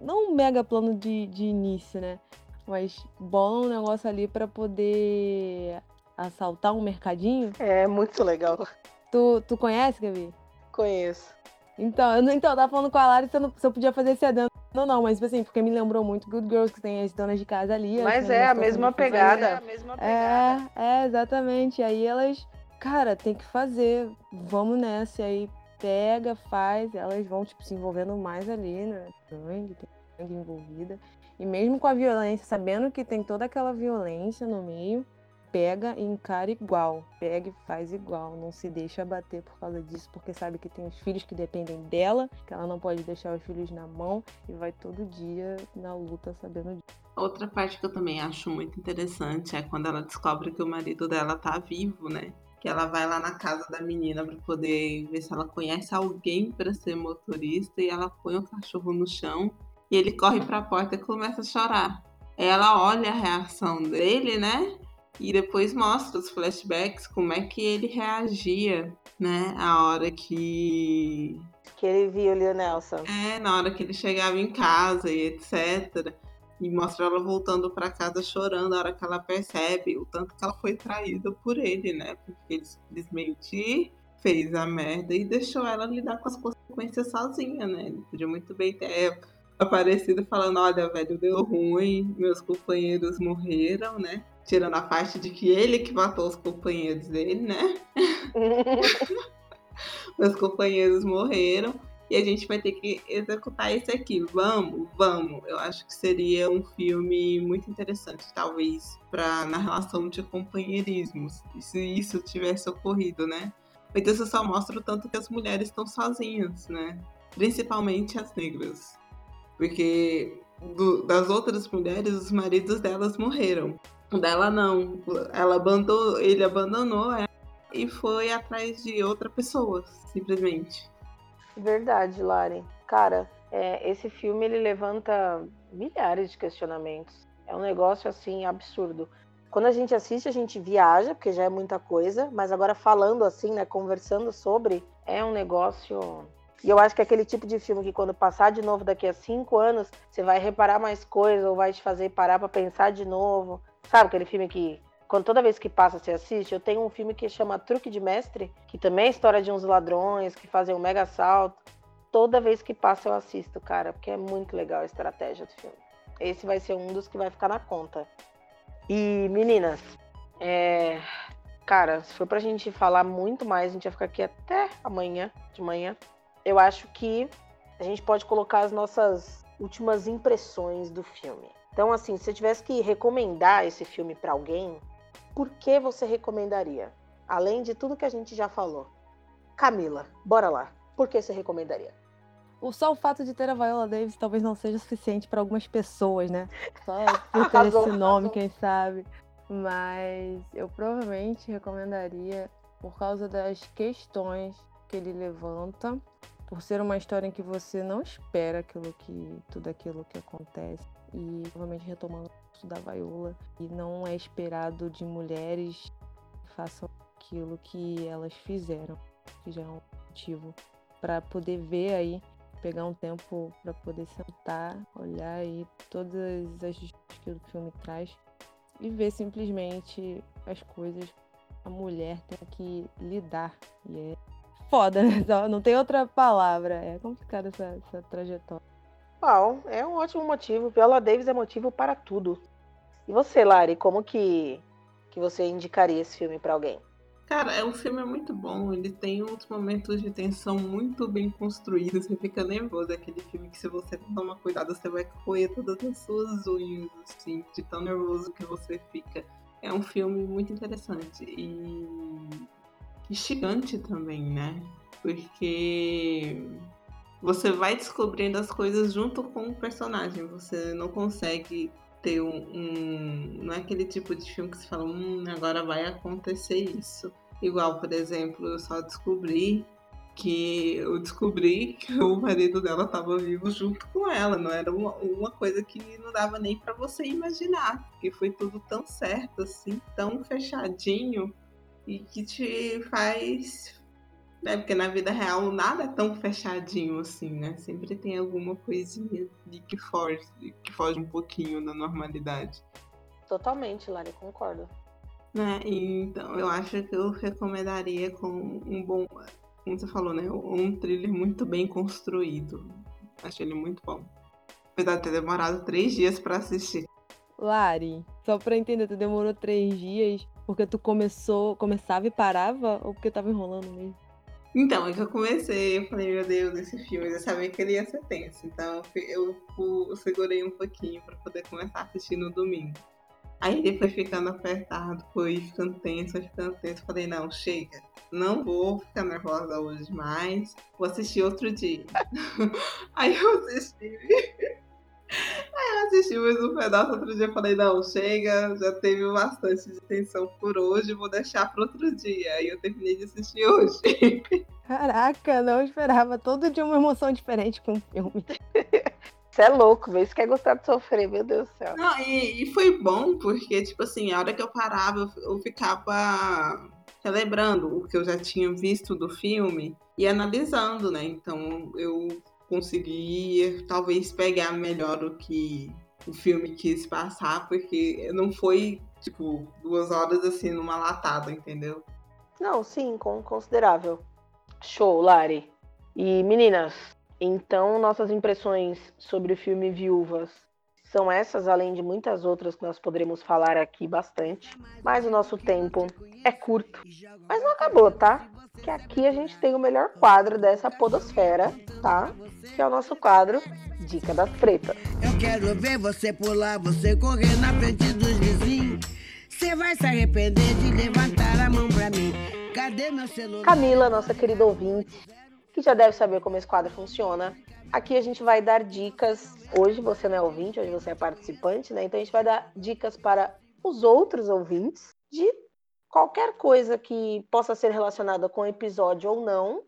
Não um mega plano de, de início, né? Mas bolam um negócio ali para poder assaltar um mercadinho. É muito legal. Tu, tu conhece, Gabi? Conheço. Então, eu, então, eu tava falando com a Lara se eu, não, se eu podia fazer esse adendo não, não, mas tipo assim, porque me lembrou muito Good Girls, que tem as donas de casa ali. Mas é a mesma pegada. É a mesma pegada. É, é, exatamente. Aí elas, cara, tem que fazer, vamos nessa. E aí pega, faz, elas vão, tipo, se envolvendo mais ali, né? Sangue, tem sangue envolvida. E mesmo com a violência, sabendo que tem toda aquela violência no meio, pega e encara igual, pega e faz igual, não se deixa abater por causa disso, porque sabe que tem os filhos que dependem dela, que ela não pode deixar os filhos na mão e vai todo dia na luta sabendo disso. Outra parte que eu também acho muito interessante é quando ela descobre que o marido dela tá vivo, né? Que ela vai lá na casa da menina para poder ver se ela conhece alguém para ser motorista e ela põe o cachorro no chão e ele corre para a porta e começa a chorar. Ela olha a reação dele, né? E depois mostra os flashbacks como é que ele reagia, né, a hora que que ele viu o Leo Nelson. É, na hora que ele chegava em casa e etc. E mostra ela voltando para casa chorando, a hora que ela percebe o tanto que ela foi traída por ele, né? Porque ele simplesmente fez a merda e deixou ela lidar com as consequências sozinha, né? Ele podia muito bem ter aparecido falando, olha, velho, deu ruim, meus companheiros morreram, né? Tirando a parte de que ele que matou os companheiros dele, né? Meus companheiros morreram e a gente vai ter que executar isso aqui. Vamos, vamos. Eu acho que seria um filme muito interessante, talvez, para na relação de companheirismo, se isso tivesse ocorrido, né? Mas isso só mostra o tanto que as mulheres estão sozinhas, né? Principalmente as negras. Porque do, das outras mulheres, os maridos delas morreram dela não. Ela abandonou, ele abandonou ela e foi atrás de outra pessoa, simplesmente. Verdade, Lari. Cara, é, esse filme ele levanta milhares de questionamentos. É um negócio assim absurdo. Quando a gente assiste, a gente viaja, porque já é muita coisa, mas agora falando assim, né, conversando sobre, é um negócio. E eu acho que é aquele tipo de filme que quando passar de novo daqui a cinco anos, você vai reparar mais coisas ou vai te fazer parar para pensar de novo. Sabe aquele filme que, quando toda vez que passa você assiste? Eu tenho um filme que chama Truque de Mestre, que também é história de uns ladrões que fazem um mega assalto. Toda vez que passa eu assisto, cara, porque é muito legal a estratégia do filme. Esse vai ser um dos que vai ficar na conta. E, meninas, é... cara, se for pra gente falar muito mais, a gente vai ficar aqui até amanhã, de manhã. Eu acho que a gente pode colocar as nossas últimas impressões do filme. Então, assim, se eu tivesse que recomendar esse filme para alguém, por que você recomendaria? Além de tudo que a gente já falou. Camila, bora lá. Por que você recomendaria? o, só o fato de ter a Viola Davis talvez não seja suficiente para algumas pessoas, né? Só por ter esse nome, quem sabe. Mas eu provavelmente recomendaria por causa das questões que ele levanta, por ser uma história em que você não espera aquilo que tudo aquilo que acontece e provavelmente retomando o da Viola e não é esperado de mulheres que façam aquilo que elas fizeram, que já é um motivo para poder ver aí, pegar um tempo para poder sentar, olhar aí todas as que o filme traz e ver simplesmente as coisas a mulher tem que lidar. E é foda, né? Não tem outra palavra. É complicada essa, essa trajetória. É um ótimo motivo. Viola Davis é motivo para tudo. E você, Lari, como que, que você indicaria esse filme para alguém? Cara, é um filme muito bom. Ele tem uns momentos de tensão muito bem construídos. Você fica nervoso. É aquele filme que, se você não tomar cuidado, você vai correr todas as suas unhas, assim, de tão nervoso que você fica. É um filme muito interessante e instigante também, né? Porque você vai descobrindo as coisas junto com o personagem. Você não consegue ter um, um, Não é aquele tipo de filme que você fala, hum, agora vai acontecer isso. Igual, por exemplo, eu só descobri que eu descobri que o marido dela estava vivo junto com ela. Não era uma, uma coisa que não dava nem para você imaginar, porque foi tudo tão certo, assim, tão fechadinho e que te faz né? Porque na vida real nada é tão fechadinho assim, né? Sempre tem alguma coisinha de que foge, que foge um pouquinho da normalidade. Totalmente, Lari, concordo. Né? Então, eu acho que eu recomendaria com um bom, como você falou, né? Um thriller muito bem construído. Acho ele muito bom. Apesar de ter demorado três dias para assistir. Lari, só pra entender, tu demorou três dias porque tu começou, começava e parava ou porque tava enrolando mesmo? Então, é que eu comecei, eu falei, meu Deus, esse filme, eu sabia que ele ia ser tenso. Então eu, eu, eu segurei um pouquinho para poder começar a assistir no domingo. Aí ele foi ficando apertado, foi ficando tenso, ficando tenso. Falei, não, chega, não vou ficar nervosa hoje mais, vou assistir outro dia. Aí eu assisti. Assisti mais um pedaço, outro dia falei, não, chega, já teve bastante de tensão por hoje, vou deixar para outro dia. Aí eu terminei de assistir hoje. Caraca, não esperava. Todo dia uma emoção diferente com o filme. Você é louco, vê se quer gostar de sofrer, meu Deus do céu. Não, e, e, foi bom, porque, tipo assim, a hora que eu parava, eu, eu ficava celebrando o que eu já tinha visto do filme e analisando, né? Então eu conseguir talvez pegar melhor o que o filme quis passar, porque não foi, tipo, duas horas assim numa latada, entendeu? Não, sim, com considerável. Show, Lari. E meninas, então nossas impressões sobre o filme Viúvas são essas, além de muitas outras que nós poderemos falar aqui bastante. Mas o nosso tempo é curto. Mas não acabou, tá? Que aqui a gente tem o melhor quadro dessa podosfera, tá? Que é o nosso quadro Dica das Pretas. Eu quero ver você pular, você correr na frente dos vizinhos. Você vai se arrepender de levantar a mão pra mim. Cadê meu celular? Camila, nossa querida ouvinte, que já deve saber como esse quadro funciona, Aqui a gente vai dar dicas. Hoje você não é ouvinte, hoje você é participante, né? Então a gente vai dar dicas para os outros ouvintes de qualquer coisa que possa ser relacionada com o episódio ou não.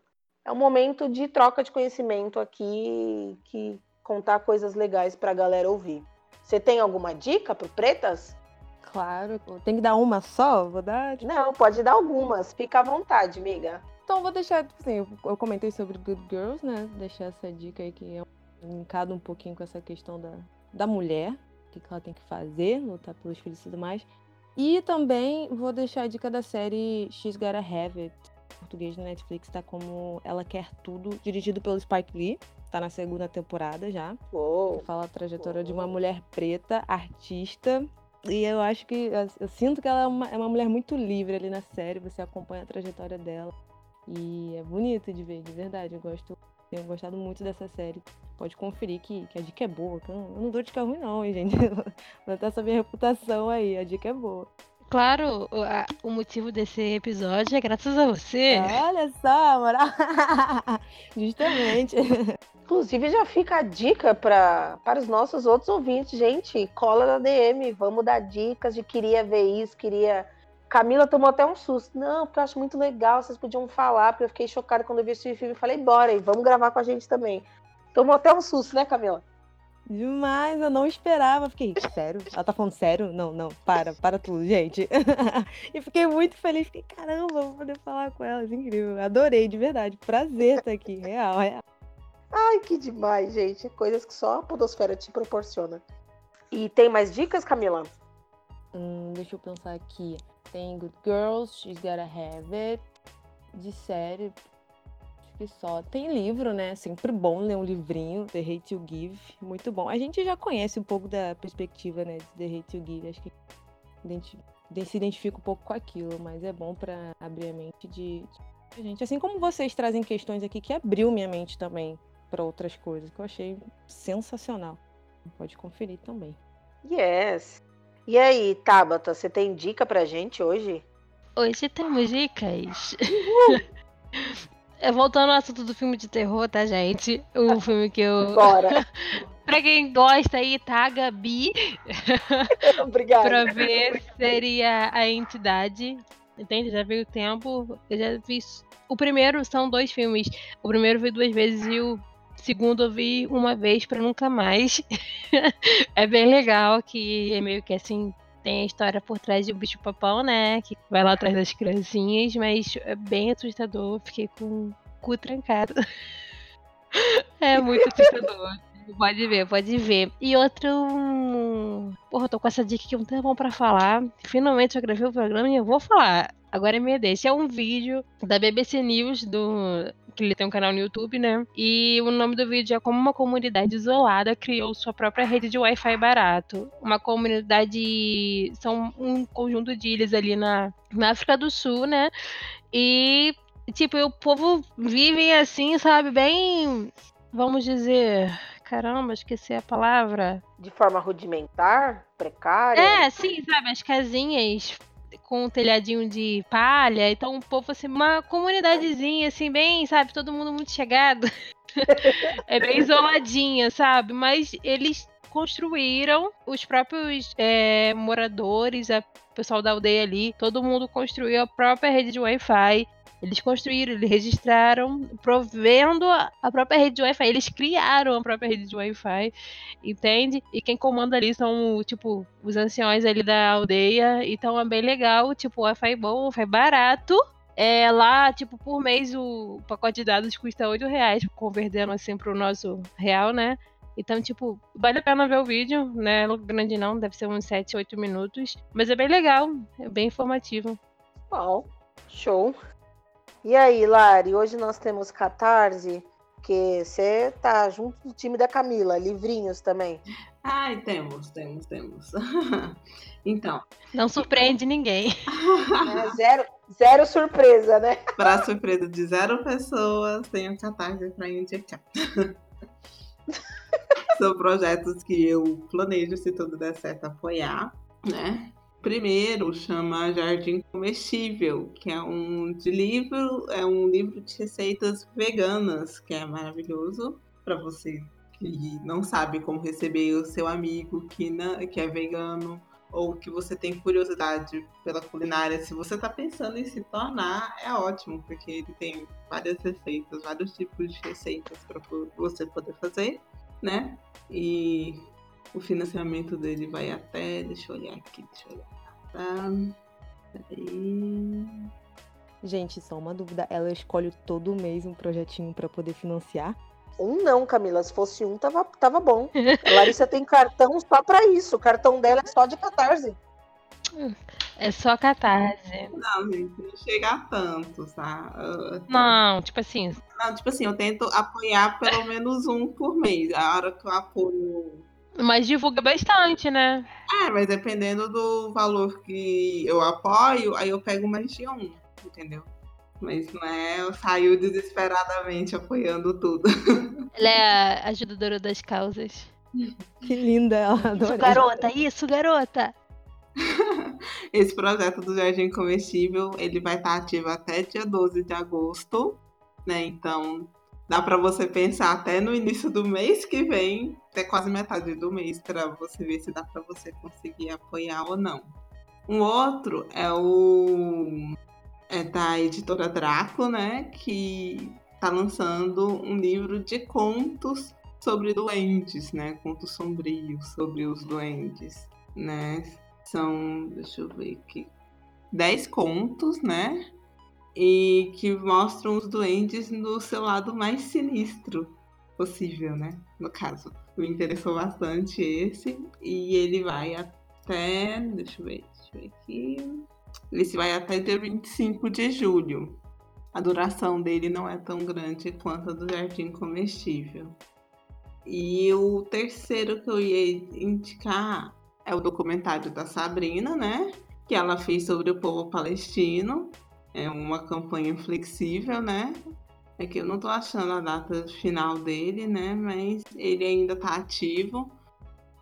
É um momento de troca de conhecimento aqui, que contar coisas legais para a galera ouvir. Você tem alguma dica para Pretas? Claro, tem que dar uma só? Vou dar? Não, pode dar algumas. Fica à vontade, amiga. Então vou deixar, tipo assim, eu comentei sobre Good Girls, né? Deixar essa dica aí que é linkado um pouquinho com essa questão da, da mulher, o que, que ela tem que fazer, lutar pelos filhos e tudo mais. E também vou deixar a dica da série She's Gotta Have It, em português na Netflix, tá como Ela Quer Tudo, dirigido pelo Spike Lee, tá na segunda temporada já. Uou, fala a trajetória uou. de uma mulher preta, artista, e eu acho que eu sinto que ela é uma, é uma mulher muito livre ali na série, você acompanha a trajetória dela. E é bonito de ver, de verdade. Eu gosto, tenho gostado muito dessa série. Pode conferir que, que a dica é boa. eu, não, eu não dou dica ruim, não, hein, gente. Não tá essa minha reputação aí, a dica é boa. Claro, o, a- o motivo desse episódio é graças a você. Olha só, moral. Justamente. Inclusive, já fica a dica pra, para os nossos outros ouvintes. Gente, cola na DM, vamos dar dicas de queria ver isso, queria. Camila tomou até um susto. Não, porque eu acho muito legal, vocês podiam falar, porque eu fiquei chocada quando eu vi esse filme e falei, bora, e vamos gravar com a gente também. Tomou até um susto, né, Camila? Demais, eu não esperava. Fiquei, sério? Ela tá falando sério? Não, não, para, para tudo, gente. e fiquei muito feliz. Fiquei, caramba, vou poder falar com elas. Incrível. Adorei, de verdade. Prazer estar aqui. Real, real. Ai, que demais, gente. Coisas que só a Podosfera te proporciona. E tem mais dicas, Camila? Hum, deixa eu pensar aqui. Tem Good Girls, She's Gotta Have It. De série, acho que só. Tem livro, né? Sempre bom ler um livrinho, The Hate You Give. Muito bom. A gente já conhece um pouco da perspectiva, né? De The Hate You Give. Acho que se identifica um pouco com aquilo, mas é bom pra abrir a mente de, de gente. Assim como vocês trazem questões aqui que abriu minha mente também pra outras coisas, que eu achei sensacional. Pode conferir também. Yes. E aí, Tabata, você tem dica pra gente hoje? Hoje temos dicas. É, Voltando ao assunto do filme de terror, tá, gente? O filme que eu. Bora. Pra quem gosta aí, tá, Gabi, Obrigada. pra ver seria a entidade. Entende? Já veio o tempo. Eu já vi. O primeiro são dois filmes. O primeiro vi duas vezes e o segundo eu vi uma vez pra nunca mais. é bem legal que é meio que assim. Tem a história por trás de um bicho papão, né? Que vai lá atrás das criancinhas, mas é bem assustador. Fiquei com o cu trancado. É muito assustador. Pode ver, pode ver. E outro. Porra, eu tô com essa dica que um tempão pra falar. Finalmente eu gravei o programa e eu vou falar. Agora é minha deixa. É um vídeo da BBC News, do. Que ele tem um canal no YouTube, né? E o nome do vídeo é Como uma comunidade isolada criou sua própria rede de Wi-Fi barato. Uma comunidade. São um conjunto de ilhas ali na, na África do Sul, né? E. Tipo, o povo vive assim, sabe? Bem. Vamos dizer. Caramba, esqueci a palavra. De forma rudimentar, precária. É, sim, sabe, as casinhas com um telhadinho de palha, então o povo assim, uma comunidadezinha assim, bem, sabe, todo mundo muito chegado. é bem isoladinha, sabe? Mas eles construíram os próprios é, moradores, a pessoal da aldeia ali, todo mundo construiu a própria rede de Wi-Fi. Eles construíram, eles registraram, provendo a própria rede de Wi-Fi. Eles criaram a própria rede de Wi-Fi, entende? E quem comanda ali são, tipo, os anciões ali da aldeia. Então é bem legal, tipo, Wi-Fi bom, Wi-Fi barato. É, lá, tipo, por mês o pacote de dados custa 8 reais, convertendo assim pro nosso real, né? Então, tipo, vale a pena ver o vídeo, né? É grande não, deve ser uns 7, 8 minutos. Mas é bem legal, é bem informativo. Bom, show. E aí, Lari, hoje nós temos Catarse, que você tá junto do time da Camila, livrinhos também. Ai, temos, temos, temos. então, Não surpreende ninguém. né? Zero, zero surpresa, né? para surpresa de zero pessoas, tenho catarse para indicar. São projetos que eu planejo, se tudo der certo, apoiar, né? Primeiro chama Jardim Comestível, que é um livro, é um livro de receitas veganas, que é maravilhoso para você que não sabe como receber o seu amigo que, não, que é vegano ou que você tem curiosidade pela culinária. Se você está pensando em se tornar, é ótimo, porque ele tem várias receitas, vários tipos de receitas para você poder fazer, né? E o financiamento dele vai até. Deixa eu olhar aqui, deixa eu olhar. Tá. Peraí. Gente, só uma dúvida. Ela escolhe todo mês um projetinho pra poder financiar? Um não, Camila. Se fosse um, tava, tava bom. A Larissa tem cartão só pra isso. O cartão dela é só de Catarse. É só catarse. Não, gente, não chega a tanto, tá? Não, tipo assim, Não, tipo assim, eu tento apoiar pelo menos um por mês. A hora que eu apoio. Mas divulga bastante, né? É, mas dependendo do valor que eu apoio, aí eu pego mais de um, entendeu? Mas não é, eu saio desesperadamente apoiando tudo. Ela é a ajudadora das causas. Que linda ela, Isso, adorei. garota, isso, garota. Esse projeto do Jardim Comestível, ele vai estar ativo até dia 12 de agosto, né? Então, dá para você pensar até no início do mês que vem, até quase metade do mês, para você ver se dá para você conseguir apoiar ou não. Um outro é o é da editora Draco, né, que está lançando um livro de contos sobre doentes, né, contos sombrios sobre os doentes, né? São, deixa eu ver aqui, dez contos, né? E que mostram os doentes no seu lado mais sinistro possível, né? No caso, me interessou bastante esse e ele vai até, deixa eu ver, deixa eu ver aqui. Esse vai até dia 25 de julho. A duração dele não é tão grande quanto a do Jardim Comestível. E o terceiro que eu ia indicar é o documentário da Sabrina, né? Que ela fez sobre o povo palestino é uma campanha flexível, né? É que eu não tô achando a data final dele, né? Mas ele ainda tá ativo.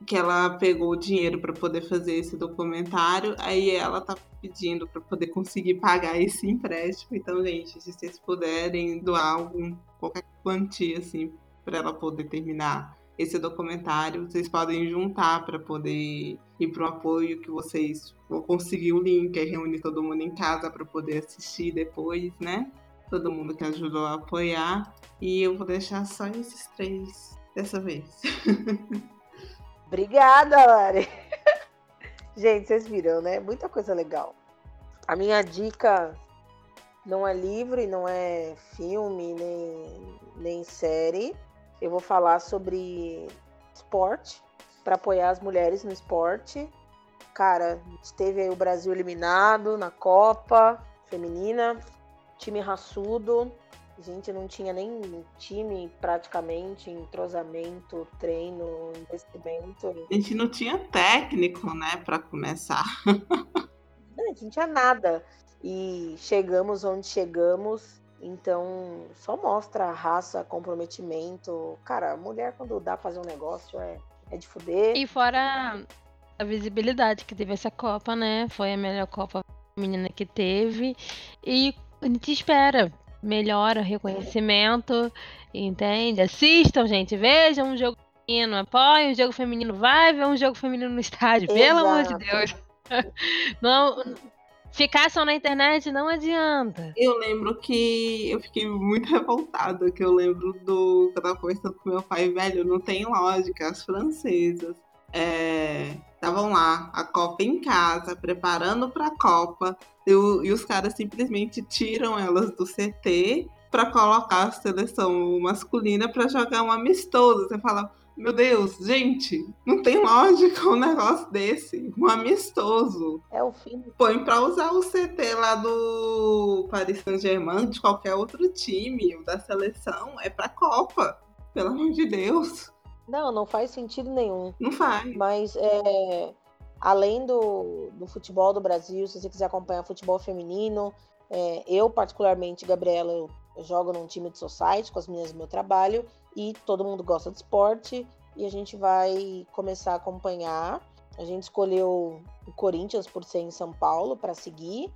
Que ela pegou o dinheiro para poder fazer esse documentário, aí ela tá pedindo para poder conseguir pagar esse empréstimo. Então, gente, se vocês puderem doar algum, qualquer quantia assim para ela poder terminar esse documentário, vocês podem juntar para poder ir para o apoio que vocês vão conseguir o link, aí reunir todo mundo em casa para poder assistir depois, né? Todo mundo que ajudou a apoiar. E eu vou deixar só esses três dessa vez. Obrigada, Lari. Gente, vocês viram, né? Muita coisa legal. A minha dica não é livro e não é filme, nem, nem série eu vou falar sobre esporte, para apoiar as mulheres no esporte. Cara, teve aí o Brasil eliminado na Copa Feminina, time raçudo. A gente não tinha nem time praticamente, entrosamento, treino, investimento. A gente não tinha técnico, né, para começar. Não, a gente não tinha nada. E chegamos onde chegamos então, só mostra raça, comprometimento. Cara, mulher quando dá pra fazer um negócio é, é de fuder. E fora a visibilidade que teve essa Copa, né? Foi a melhor Copa feminina que teve. E a gente espera melhora, reconhecimento, entende? Assistam, gente, vejam um jogo feminino, apoiem um jogo feminino, vai ver um jogo feminino no estádio, Exato. pelo amor de Deus. Não, Ficar só na internet não adianta. Eu lembro que eu fiquei muito revoltada, que eu lembro do eu tava conversando com meu pai, velho, não tem lógica, as francesas estavam é, lá, a Copa em casa, preparando para a Copa, e os caras simplesmente tiram elas do CT para colocar a seleção masculina para jogar um amistoso. Você fala, meu Deus, gente, não tem lógica um negócio desse. Um amistoso. É o fim. Põe pra usar o CT lá do Paris Saint-Germain, de qualquer outro time, ou da seleção, é pra Copa. Pelo amor de Deus. Não, não faz sentido nenhum. Não faz. Mas é, além do, do futebol do Brasil, se você quiser acompanhar futebol feminino, é, eu, particularmente, Gabriela, eu eu jogo num time de society com as meninas do meu trabalho e todo mundo gosta de esporte e a gente vai começar a acompanhar. A gente escolheu o Corinthians por ser em São Paulo para seguir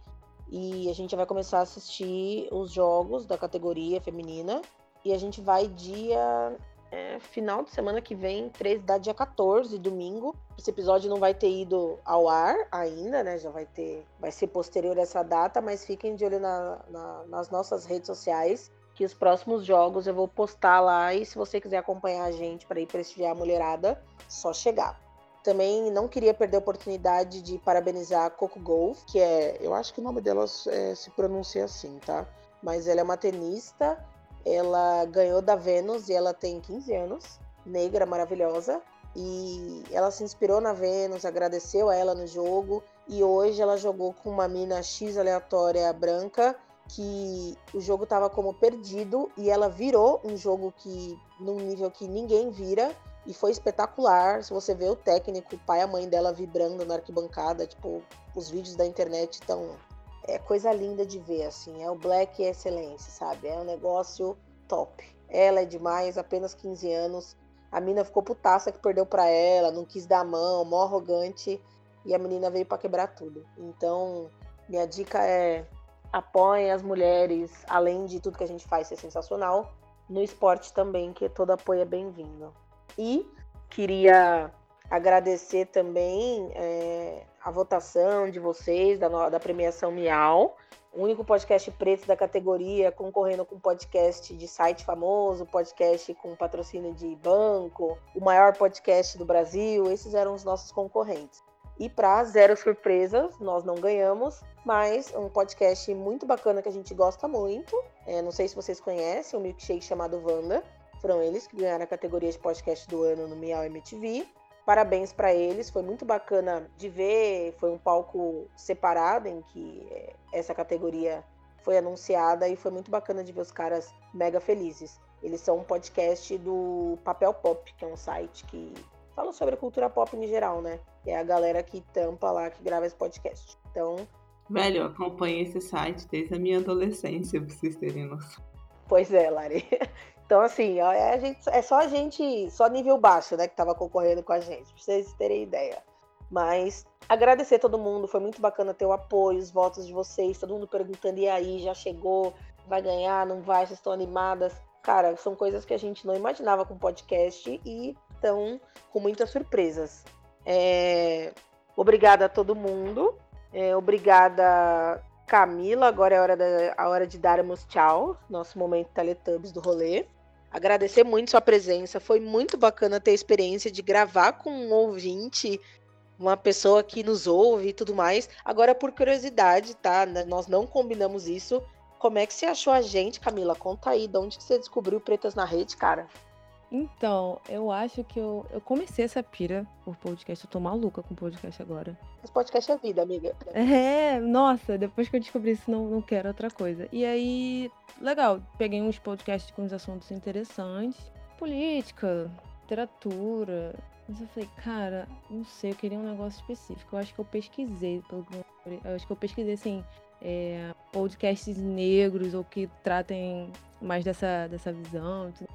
e a gente vai começar a assistir os jogos da categoria feminina e a gente vai dia é, final de semana que vem, 13, da dia 14, domingo. Esse episódio não vai ter ido ao ar ainda, né? Já vai ter. Vai ser posterior a essa data, mas fiquem de olho na, na, nas nossas redes sociais. Que os próximos jogos eu vou postar lá. E se você quiser acompanhar a gente para ir prestigiar a mulherada, só chegar. Também não queria perder a oportunidade de parabenizar a Coco Golf, que é. Eu acho que o nome dela é, se pronuncia assim, tá? Mas ela é uma tenista ela ganhou da Vênus e ela tem 15 anos, negra, maravilhosa. E ela se inspirou na Vênus, agradeceu a ela no jogo. E hoje ela jogou com uma mina X aleatória branca, que o jogo estava como perdido e ela virou um jogo que num nível que ninguém vira e foi espetacular. Se você vê o técnico, o pai e a mãe dela vibrando na arquibancada, tipo, os vídeos da internet estão é coisa linda de ver, assim. É o Black Excelência, sabe? É um negócio top. Ela é demais, apenas 15 anos. A mina ficou putaça que perdeu pra ela, não quis dar a mão, mó arrogante. e a menina veio para quebrar tudo. Então, minha dica é apoiem as mulheres, além de tudo que a gente faz ser sensacional, no esporte também, que todo apoio é bem-vindo. E queria agradecer também é, a votação de vocês, da, da premiação Miau o único podcast preto da categoria, concorrendo com podcast de site famoso, podcast com patrocínio de banco, o maior podcast do Brasil. Esses eram os nossos concorrentes. E para zero surpresas, nós não ganhamos, mas um podcast muito bacana que a gente gosta muito. É, não sei se vocês conhecem, um milkshake chamado Wanda. Foram eles que ganharam a categoria de podcast do ano no Miau MTV. Parabéns para eles, foi muito bacana de ver. Foi um palco separado em que é, essa categoria foi anunciada e foi muito bacana de ver os caras mega felizes. Eles são um podcast do Papel Pop, que é um site que fala sobre a cultura pop em geral, né? É a galera que tampa lá, que grava esse podcast. Então. Velho, eu acompanho esse site desde a minha adolescência, pra vocês terem noção. Pois é, Lari. Então, assim, é, a gente, é só a gente, só nível baixo, né, que tava concorrendo com a gente, pra vocês terem ideia. Mas agradecer todo mundo, foi muito bacana ter o apoio, os votos de vocês, todo mundo perguntando, e aí, já chegou, vai ganhar, não vai, vocês estão animadas. Cara, são coisas que a gente não imaginava com podcast e estão com muitas surpresas. É... Obrigada a todo mundo. É, obrigada, Camila. Agora é a hora, da, a hora de darmos tchau. Nosso momento Teletubbies do rolê. Agradecer muito sua presença. Foi muito bacana ter a experiência de gravar com um ouvinte, uma pessoa que nos ouve e tudo mais. Agora, por curiosidade, tá? Nós não combinamos isso. Como é que você achou a gente, Camila? Conta aí, de onde você descobriu Pretas na Rede, cara? Então, eu acho que eu, eu comecei essa pira por podcast. Eu tô maluca com podcast agora. Mas podcast é vida, amiga. É, nossa, depois que eu descobri isso, não, não quero outra coisa. E aí, legal, peguei uns podcasts com uns assuntos interessantes. Política, literatura. Mas eu falei, cara, não sei, eu queria um negócio específico. Eu acho que eu pesquisei, pelo eu acho que eu pesquisei, assim, é, podcasts negros ou que tratem mais dessa, dessa visão. Tudo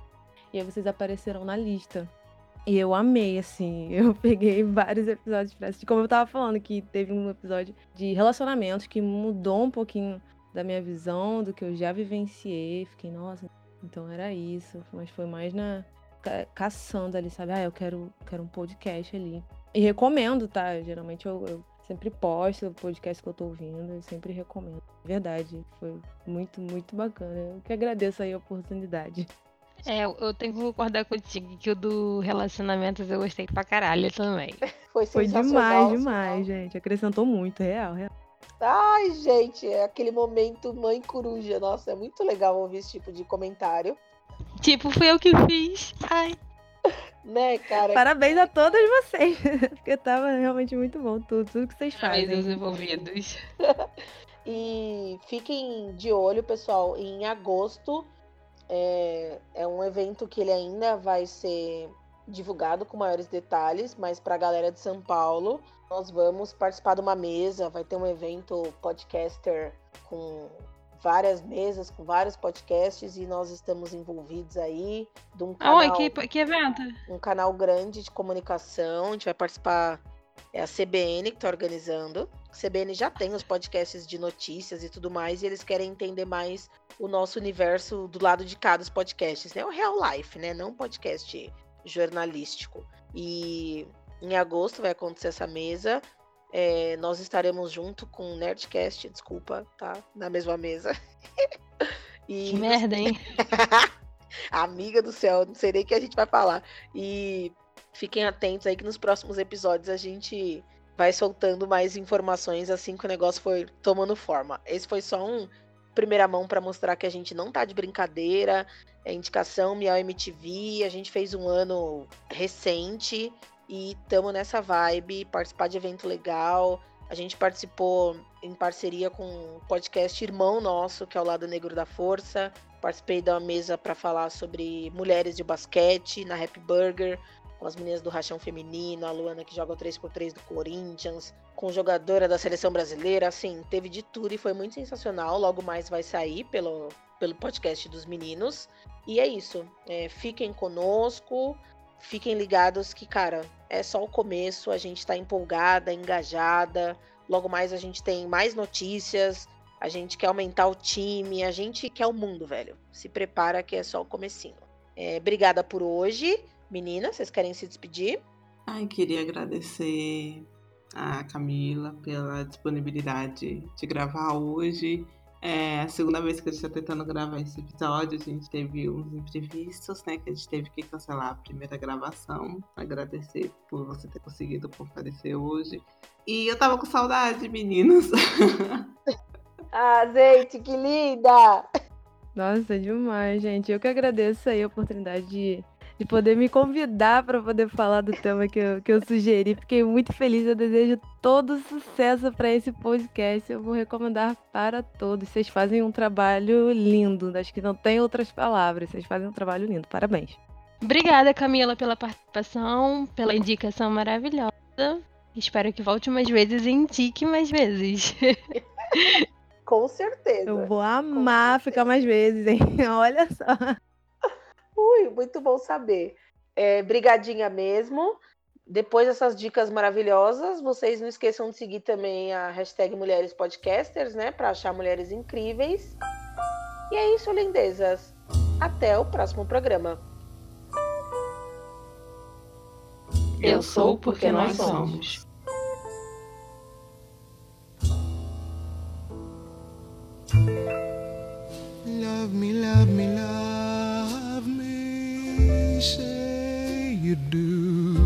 e aí vocês apareceram na lista. E eu amei, assim. Eu peguei vários episódios assistir. Como eu tava falando, que teve um episódio de relacionamentos que mudou um pouquinho da minha visão, do que eu já vivenciei. Fiquei, nossa, então era isso. Mas foi mais na. caçando ali, sabe? Ah, eu quero, quero um podcast ali. E recomendo, tá? Geralmente eu, eu sempre posto o podcast que eu tô ouvindo. Eu sempre recomendo. Verdade. Foi muito, muito bacana. Eu que agradeço aí a oportunidade. É, eu tenho que concordar contigo que o do relacionamentos eu gostei pra caralho também. Foi, Foi demais, demais, gente. Acrescentou muito, real, real. Ai, gente, é aquele momento mãe coruja. Nossa, é muito legal ouvir esse tipo de comentário. Tipo, fui eu que fiz. Ai. Né, cara? Parabéns a todas vocês. Porque tava realmente muito bom tudo, tudo que vocês fazem. Parabéns aos envolvidos. e fiquem de olho, pessoal, em agosto é, é um evento que ele ainda vai ser divulgado com maiores detalhes, mas para a galera de São Paulo, nós vamos participar de uma mesa, vai ter um evento podcaster com várias mesas, com vários podcasts e nós estamos envolvidos aí de um canal, Oi, que, que evento? Um canal grande de comunicação, a gente vai participar é a CBN que está organizando. A CBN já tem os podcasts de notícias e tudo mais, e eles querem entender mais o nosso universo do lado de cá dos podcasts, né? O real life, né? Não um podcast jornalístico. E em agosto vai acontecer essa mesa. É, nós estaremos junto com o Nerdcast, desculpa, tá? Na mesma mesa. e... Que merda, hein? Amiga do céu, não sei nem o que a gente vai falar. E fiquem atentos aí que nos próximos episódios a gente vai soltando mais informações assim que o negócio for tomando forma. Esse foi só um primeira mão para mostrar que a gente não tá de brincadeira. É indicação Miau MTV, a gente fez um ano recente e estamos nessa vibe, participar de evento legal. A gente participou em parceria com um podcast irmão nosso, que é o Lado Negro da Força. Participei da mesa para falar sobre mulheres de basquete na Happy Burger com as meninas do Rachão Feminino, a Luana que joga o 3x3 do Corinthians, com jogadora da seleção brasileira, assim, teve de tudo e foi muito sensacional. Logo mais vai sair pelo, pelo podcast dos meninos. E é isso. É, fiquem conosco, fiquem ligados que, cara, é só o começo, a gente tá empolgada, engajada. Logo mais a gente tem mais notícias, a gente quer aumentar o time, a gente quer o mundo, velho. Se prepara que é só o comecinho. É, obrigada por hoje. Meninas, vocês querem se despedir? Ai, queria agradecer a Camila pela disponibilidade de gravar hoje. É a segunda vez que a gente está tentando gravar esse episódio. A gente teve uns imprevistos, né? Que a gente teve que cancelar a primeira gravação. Agradecer por você ter conseguido comparecer hoje. E eu tava com saudade, meninos. ah, gente, que linda! Nossa, demais, gente. Eu que agradeço aí a oportunidade de de poder me convidar para poder falar do tema que eu, que eu sugeri. Fiquei muito feliz. Eu desejo todo sucesso para esse podcast. Eu vou recomendar para todos. Vocês fazem um trabalho lindo. Acho que não tem outras palavras. Vocês fazem um trabalho lindo. Parabéns. Obrigada, Camila, pela participação, pela indicação maravilhosa. Espero que volte mais vezes e indique mais vezes. Com certeza. Eu vou amar ficar mais vezes, hein? Olha só. Ui, muito bom saber. É, brigadinha mesmo. Depois dessas dicas maravilhosas, vocês não esqueçam de seguir também a hashtag Mulheres Podcasters, né? Para achar mulheres incríveis. E é isso, lindezas. Até o próximo programa. Eu sou porque nós somos. Love me, love me, love say you do.